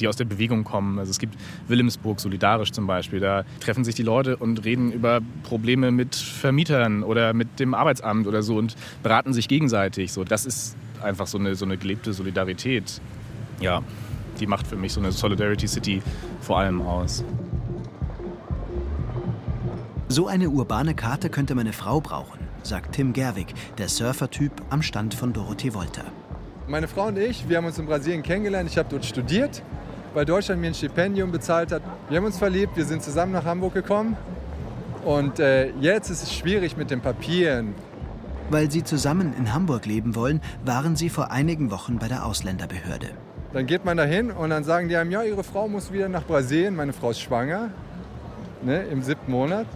die aus der Bewegung kommen. Also es gibt Wilhelmsburg solidarisch zum Beispiel. Da treffen sich die Leute und reden über Probleme mit Vermietern oder mit dem Arbeitsamt oder so und beraten sich gegenseitig. So, das ist einfach so eine, so eine gelebte Solidarität. Ja, die macht für mich so eine Solidarity City vor allem aus. So eine urbane Karte könnte meine Frau brauchen, sagt Tim Gerwig, der Surfertyp am Stand von Dorothee Wolter. Meine Frau und ich, wir haben uns in Brasilien kennengelernt. Ich habe dort studiert weil Deutschland mir ein Stipendium bezahlt hat. Wir haben uns verliebt, wir sind zusammen nach Hamburg gekommen. Und äh, jetzt ist es schwierig mit den Papieren. Weil sie zusammen in Hamburg leben wollen, waren sie vor einigen Wochen bei der Ausländerbehörde. Dann geht man da hin und dann sagen die einem, ja, ihre Frau muss wieder nach Brasilien. Meine Frau ist schwanger, ne, im siebten Monat.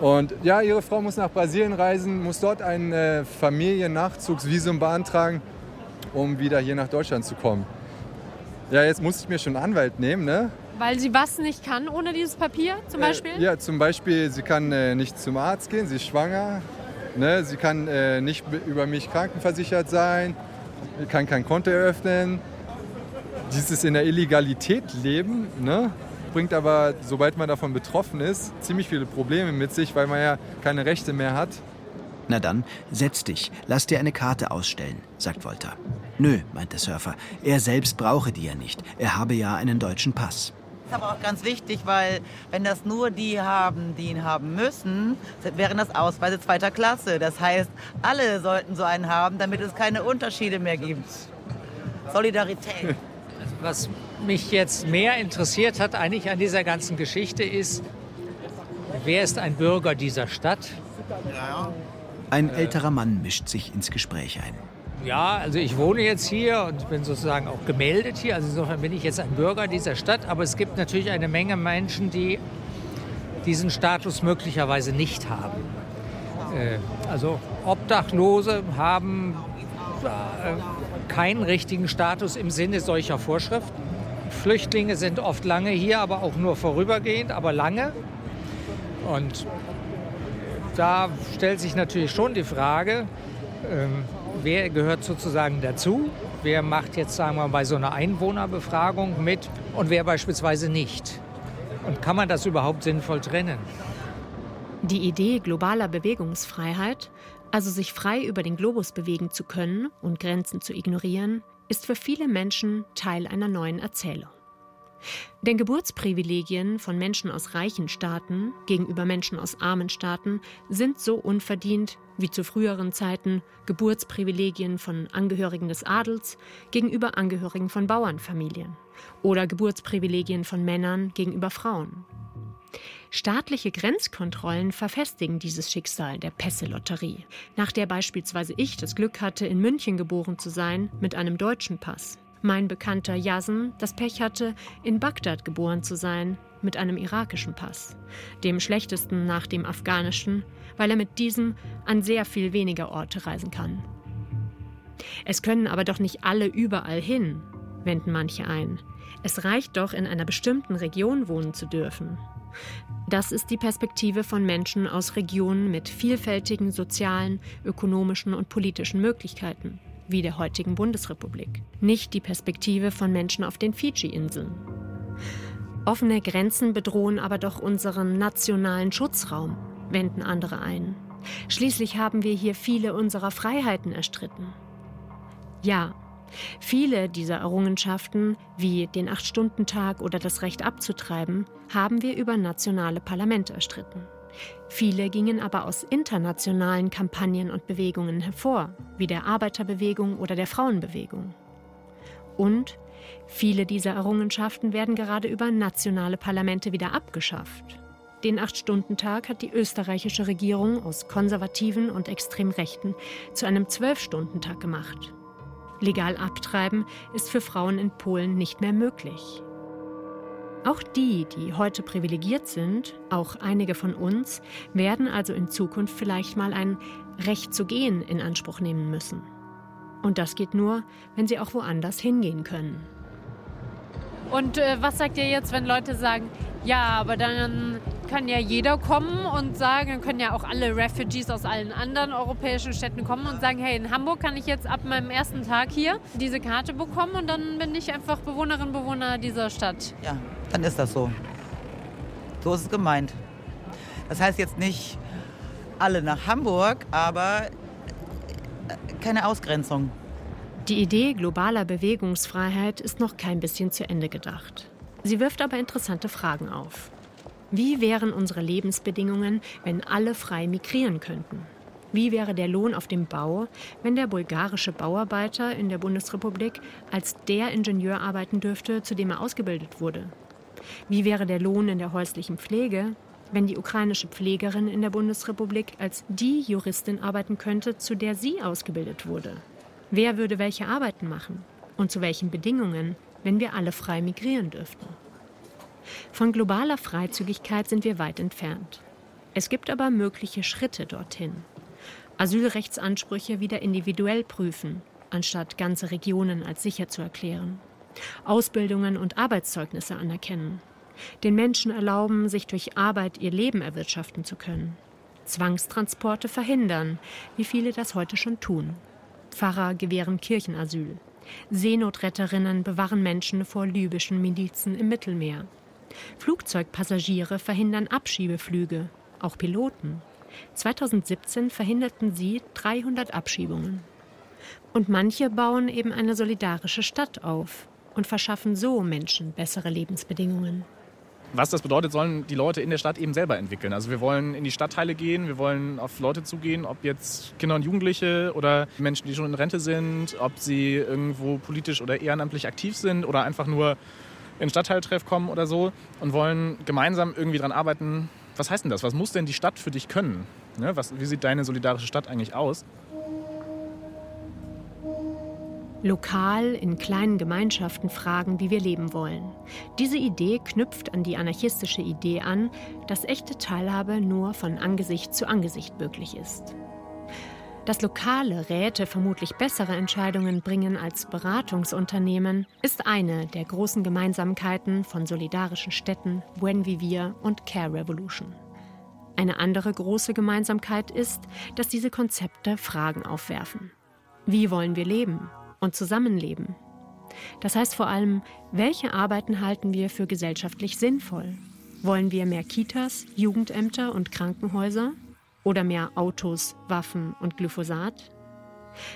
Und ja, ihre Frau muss nach Brasilien reisen, muss dort ein äh, Familiennachzugsvisum beantragen, um wieder hier nach Deutschland zu kommen. Ja, jetzt muss ich mir schon einen Anwalt nehmen, ne? Weil sie was nicht kann ohne dieses Papier zum äh, Beispiel? Äh, ja, zum Beispiel, sie kann äh, nicht zum Arzt gehen, sie ist schwanger. Ne? Sie kann äh, nicht über mich krankenversichert sein, kann kein Konto eröffnen. Dieses in der Illegalität leben, ne? bringt aber, sobald man davon betroffen ist, ziemlich viele Probleme mit sich, weil man ja keine Rechte mehr hat. Na dann, setz dich, lass dir eine Karte ausstellen, sagt Volta. Nö, meint der Surfer, er selbst brauche die ja nicht. Er habe ja einen deutschen Pass. Das ist aber auch ganz wichtig, weil wenn das nur die haben, die ihn haben müssen, wären das Ausweise zweiter Klasse. Das heißt, alle sollten so einen haben, damit es keine Unterschiede mehr gibt. Solidarität. Also was mich jetzt mehr interessiert hat eigentlich an dieser ganzen Geschichte ist, wer ist ein Bürger dieser Stadt? Ja. Ein älterer Mann mischt sich ins Gespräch ein. Ja, also ich wohne jetzt hier und bin sozusagen auch gemeldet hier. Also insofern bin ich jetzt ein Bürger dieser Stadt. Aber es gibt natürlich eine Menge Menschen, die diesen Status möglicherweise nicht haben. Äh, also Obdachlose haben äh, keinen richtigen Status im Sinne solcher Vorschriften. Flüchtlinge sind oft lange hier, aber auch nur vorübergehend, aber lange. Und da stellt sich natürlich schon die Frage, ähm, wer gehört sozusagen dazu? Wer macht jetzt, sagen wir mal, bei so einer Einwohnerbefragung mit und wer beispielsweise nicht? Und kann man das überhaupt sinnvoll trennen? Die Idee globaler Bewegungsfreiheit, also sich frei über den Globus bewegen zu können und Grenzen zu ignorieren, ist für viele Menschen Teil einer neuen Erzählung. Denn Geburtsprivilegien von Menschen aus reichen Staaten gegenüber Menschen aus armen Staaten sind so unverdient wie zu früheren Zeiten Geburtsprivilegien von Angehörigen des Adels gegenüber Angehörigen von Bauernfamilien oder Geburtsprivilegien von Männern gegenüber Frauen. Staatliche Grenzkontrollen verfestigen dieses Schicksal der Pässe-Lotterie, nach der beispielsweise ich das Glück hatte, in München geboren zu sein mit einem deutschen Pass mein Bekannter Yasin das Pech hatte, in Bagdad geboren zu sein, mit einem irakischen Pass, dem schlechtesten nach dem afghanischen, weil er mit diesem an sehr viel weniger Orte reisen kann. Es können aber doch nicht alle überall hin, wenden manche ein. Es reicht doch, in einer bestimmten Region wohnen zu dürfen. Das ist die Perspektive von Menschen aus Regionen mit vielfältigen sozialen, ökonomischen und politischen Möglichkeiten wie der heutigen Bundesrepublik, nicht die Perspektive von Menschen auf den Fidschi-Inseln. Offene Grenzen bedrohen aber doch unseren nationalen Schutzraum, wenden andere ein. Schließlich haben wir hier viele unserer Freiheiten erstritten. Ja, viele dieser Errungenschaften, wie den Acht-Stunden-Tag oder das Recht abzutreiben, haben wir über nationale Parlamente erstritten. Viele gingen aber aus internationalen Kampagnen und Bewegungen hervor, wie der Arbeiterbewegung oder der Frauenbewegung. Und viele dieser Errungenschaften werden gerade über nationale Parlamente wieder abgeschafft. Den Acht-Stunden-Tag hat die österreichische Regierung aus Konservativen und Extremrechten zu einem Zwölf-Stunden-Tag gemacht. Legal abtreiben ist für Frauen in Polen nicht mehr möglich. Auch die, die heute privilegiert sind, auch einige von uns, werden also in Zukunft vielleicht mal ein Recht zu gehen in Anspruch nehmen müssen. Und das geht nur, wenn sie auch woanders hingehen können. Und äh, was sagt ihr jetzt, wenn Leute sagen, ja, aber dann kann ja jeder kommen und sagen, dann können ja auch alle Refugees aus allen anderen europäischen Städten kommen und sagen, hey, in Hamburg kann ich jetzt ab meinem ersten Tag hier diese Karte bekommen und dann bin ich einfach Bewohnerin, Bewohner dieser Stadt. Ja, dann ist das so. So ist es gemeint. Das heißt jetzt nicht alle nach Hamburg, aber äh, keine Ausgrenzung. Die Idee globaler Bewegungsfreiheit ist noch kein bisschen zu Ende gedacht. Sie wirft aber interessante Fragen auf. Wie wären unsere Lebensbedingungen, wenn alle frei migrieren könnten? Wie wäre der Lohn auf dem Bau, wenn der bulgarische Bauarbeiter in der Bundesrepublik als der Ingenieur arbeiten dürfte, zu dem er ausgebildet wurde? Wie wäre der Lohn in der häuslichen Pflege, wenn die ukrainische Pflegerin in der Bundesrepublik als die Juristin arbeiten könnte, zu der sie ausgebildet wurde? Wer würde welche Arbeiten machen? Und zu welchen Bedingungen, wenn wir alle frei migrieren dürften? Von globaler Freizügigkeit sind wir weit entfernt. Es gibt aber mögliche Schritte dorthin. Asylrechtsansprüche wieder individuell prüfen, anstatt ganze Regionen als sicher zu erklären. Ausbildungen und Arbeitszeugnisse anerkennen. Den Menschen erlauben, sich durch Arbeit ihr Leben erwirtschaften zu können. Zwangstransporte verhindern, wie viele das heute schon tun. Pfarrer gewähren Kirchenasyl. Seenotretterinnen bewahren Menschen vor libyschen Milizen im Mittelmeer. Flugzeugpassagiere verhindern Abschiebeflüge, auch Piloten. 2017 verhinderten sie 300 Abschiebungen. Und manche bauen eben eine solidarische Stadt auf und verschaffen so Menschen bessere Lebensbedingungen. Was das bedeutet, sollen die Leute in der Stadt eben selber entwickeln. Also wir wollen in die Stadtteile gehen, wir wollen auf Leute zugehen, ob jetzt Kinder und Jugendliche oder Menschen, die schon in Rente sind, ob sie irgendwo politisch oder ehrenamtlich aktiv sind oder einfach nur in Stadtteiltreff kommen oder so und wollen gemeinsam irgendwie daran arbeiten. Was heißt denn das? Was muss denn die Stadt für dich können? Ne? Was, wie sieht deine solidarische Stadt eigentlich aus? Lokal in kleinen Gemeinschaften fragen, wie wir leben wollen. Diese Idee knüpft an die anarchistische Idee an, dass echte Teilhabe nur von Angesicht zu Angesicht möglich ist. Dass lokale Räte vermutlich bessere Entscheidungen bringen als Beratungsunternehmen, ist eine der großen Gemeinsamkeiten von solidarischen Städten Buen Vivir und Care Revolution. Eine andere große Gemeinsamkeit ist, dass diese Konzepte Fragen aufwerfen. Wie wollen wir leben? Und Zusammenleben. Das heißt vor allem, welche Arbeiten halten wir für gesellschaftlich sinnvoll? Wollen wir mehr Kitas, Jugendämter und Krankenhäuser? Oder mehr Autos, Waffen und Glyphosat?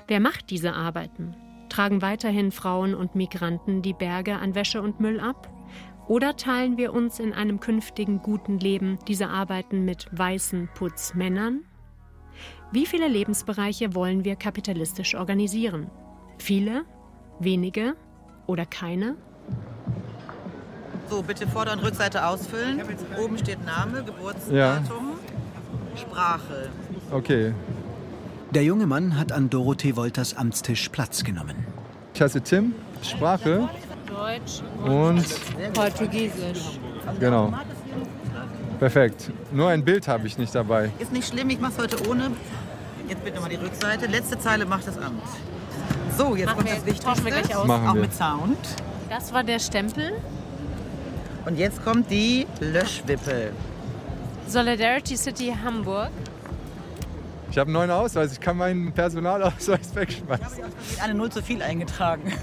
Wer macht diese Arbeiten? Tragen weiterhin Frauen und Migranten die Berge an Wäsche und Müll ab? Oder teilen wir uns in einem künftigen guten Leben diese Arbeiten mit weißen Putzmännern? Wie viele Lebensbereiche wollen wir kapitalistisch organisieren? Viele, wenige oder keine? So, bitte Vorder- und Rückseite ausfüllen. Oben steht Name, Geburtsdatum, ja. Sprache. Okay. Der junge Mann hat an Dorothee Wolters Amtstisch Platz genommen. Ich heiße Tim, Sprache. Deutsch und Portugiesisch. Genau. Perfekt. Nur ein Bild habe ich nicht dabei. Ist nicht schlimm, ich mache es heute ohne. Jetzt bitte mal die Rückseite. Letzte Zeile macht das Amt. So, jetzt kommt das Wichtigste. wir gleich aus. Machen auch wir. mit Sound. Das war der Stempel. Und jetzt kommt die Löschwippe. Solidarity City Hamburg. Ich habe einen neuen Ausweis. Ich kann meinen Personalausweis wegschmeißen. Eine Null zu viel eingetragen.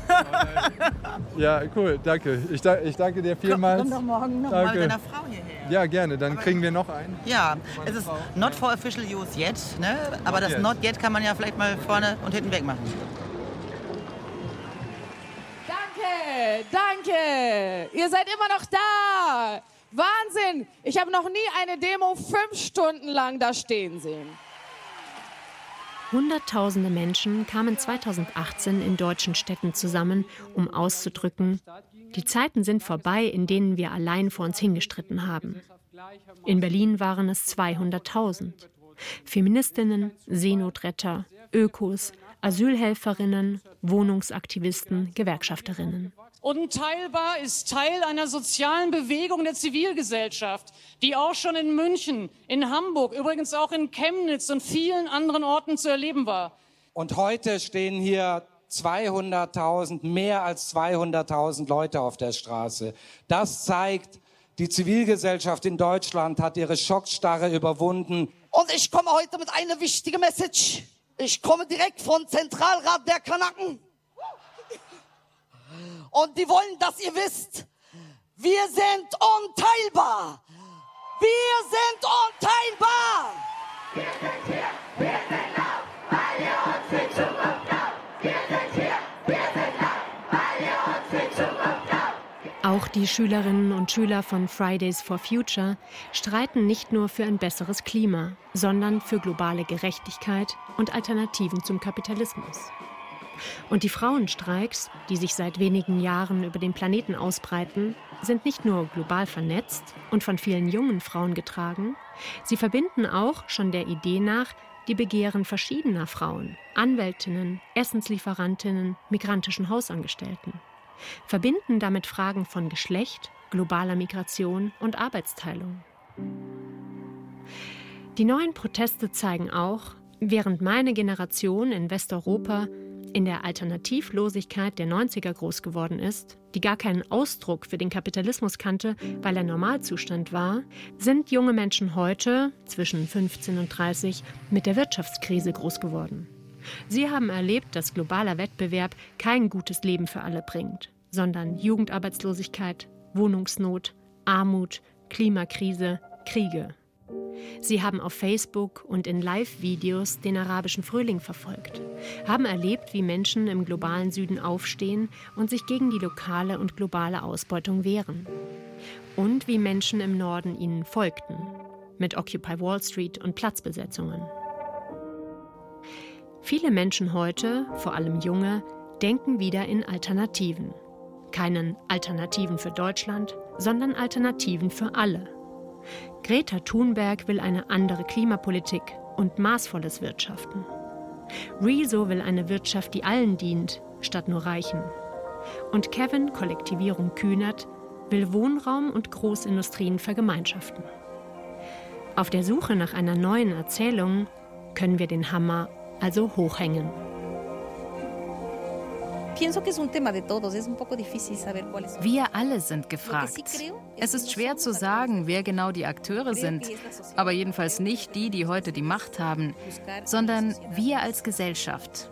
Ja, cool. Danke. Ich, da, ich danke dir vielmals. Komm doch morgen noch mal Danke. mit deiner Frau hierher. Ja, gerne. Dann kriegen wir noch einen. Ja, es ist not for official use yet, ne? aber Not das yet. not yet kann man ja vielleicht mal vorne und hinten weg Danke. Ihr seid immer noch da. Wahnsinn! Ich habe noch nie eine Demo fünf Stunden lang da stehen sehen. Hunderttausende Menschen kamen 2018 in deutschen Städten zusammen, um auszudrücken, die Zeiten sind vorbei, in denen wir allein vor uns hingestritten haben. In Berlin waren es 200.000. Feministinnen, Seenotretter, Ökos, Asylhelferinnen, Wohnungsaktivisten, Gewerkschafterinnen. Unteilbar ist Teil einer sozialen Bewegung der Zivilgesellschaft, die auch schon in München, in Hamburg, übrigens auch in Chemnitz und vielen anderen Orten zu erleben war. Und heute stehen hier 200.000, mehr als 200.000 Leute auf der Straße. Das zeigt, die Zivilgesellschaft in Deutschland hat ihre Schockstarre überwunden. Und ich komme heute mit einer wichtigen Message. Ich komme direkt von Zentralrat der Kanaken. Und die wollen, dass ihr wisst, wir sind unteilbar. Wir sind unteilbar. Auch die Schülerinnen und Schüler von Fridays for Future streiten nicht nur für ein besseres Klima, sondern für globale Gerechtigkeit und Alternativen zum Kapitalismus. Und die Frauenstreiks, die sich seit wenigen Jahren über den Planeten ausbreiten, sind nicht nur global vernetzt und von vielen jungen Frauen getragen, sie verbinden auch schon der Idee nach die Begehren verschiedener Frauen, Anwältinnen, Essenslieferantinnen, migrantischen Hausangestellten, verbinden damit Fragen von Geschlecht, globaler Migration und Arbeitsteilung. Die neuen Proteste zeigen auch, während meine Generation in Westeuropa in der Alternativlosigkeit der 90er groß geworden ist, die gar keinen Ausdruck für den Kapitalismus kannte, weil er Normalzustand war, sind junge Menschen heute, zwischen 15 und 30, mit der Wirtschaftskrise groß geworden. Sie haben erlebt, dass globaler Wettbewerb kein gutes Leben für alle bringt, sondern Jugendarbeitslosigkeit, Wohnungsnot, Armut, Klimakrise, Kriege. Sie haben auf Facebook und in Live-Videos den arabischen Frühling verfolgt, haben erlebt, wie Menschen im globalen Süden aufstehen und sich gegen die lokale und globale Ausbeutung wehren. Und wie Menschen im Norden ihnen folgten, mit Occupy Wall Street und Platzbesetzungen. Viele Menschen heute, vor allem junge, denken wieder in Alternativen. Keinen Alternativen für Deutschland, sondern Alternativen für alle. Greta Thunberg will eine andere Klimapolitik und maßvolles Wirtschaften. Rezo will eine Wirtschaft, die allen dient, statt nur Reichen. Und Kevin, Kollektivierung Kühnert, will Wohnraum und Großindustrien vergemeinschaften. Auf der Suche nach einer neuen Erzählung können wir den Hammer also hochhängen. Wir alle sind gefragt. Es ist schwer zu sagen, wer genau die Akteure sind, aber jedenfalls nicht die, die heute die Macht haben, sondern wir als Gesellschaft.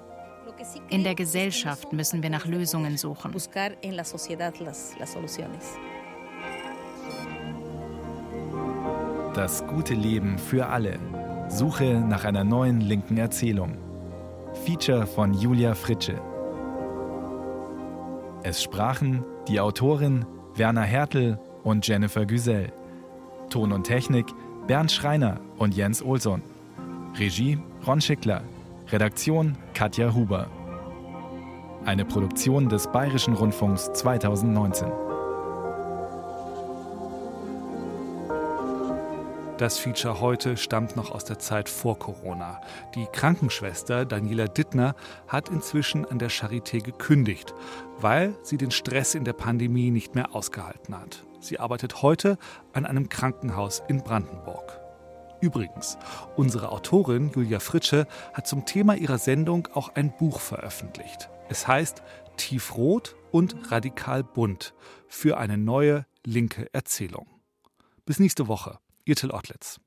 In der Gesellschaft müssen wir nach Lösungen suchen. Das gute Leben für alle. Suche nach einer neuen linken Erzählung. Feature von Julia Fritsche. Es sprachen die Autorin Werner Hertel und Jennifer Güsell. Ton und Technik Bernd Schreiner und Jens Olsson. Regie Ron Schickler. Redaktion Katja Huber. Eine Produktion des Bayerischen Rundfunks 2019. Das Feature heute stammt noch aus der Zeit vor Corona. Die Krankenschwester Daniela Dittner hat inzwischen an der Charité gekündigt, weil sie den Stress in der Pandemie nicht mehr ausgehalten hat. Sie arbeitet heute an einem Krankenhaus in Brandenburg. Übrigens, unsere Autorin Julia Fritsche hat zum Thema ihrer Sendung auch ein Buch veröffentlicht. Es heißt Tiefrot und radikal bunt für eine neue linke Erzählung. Bis nächste Woche. Ihr Till Ottlitz.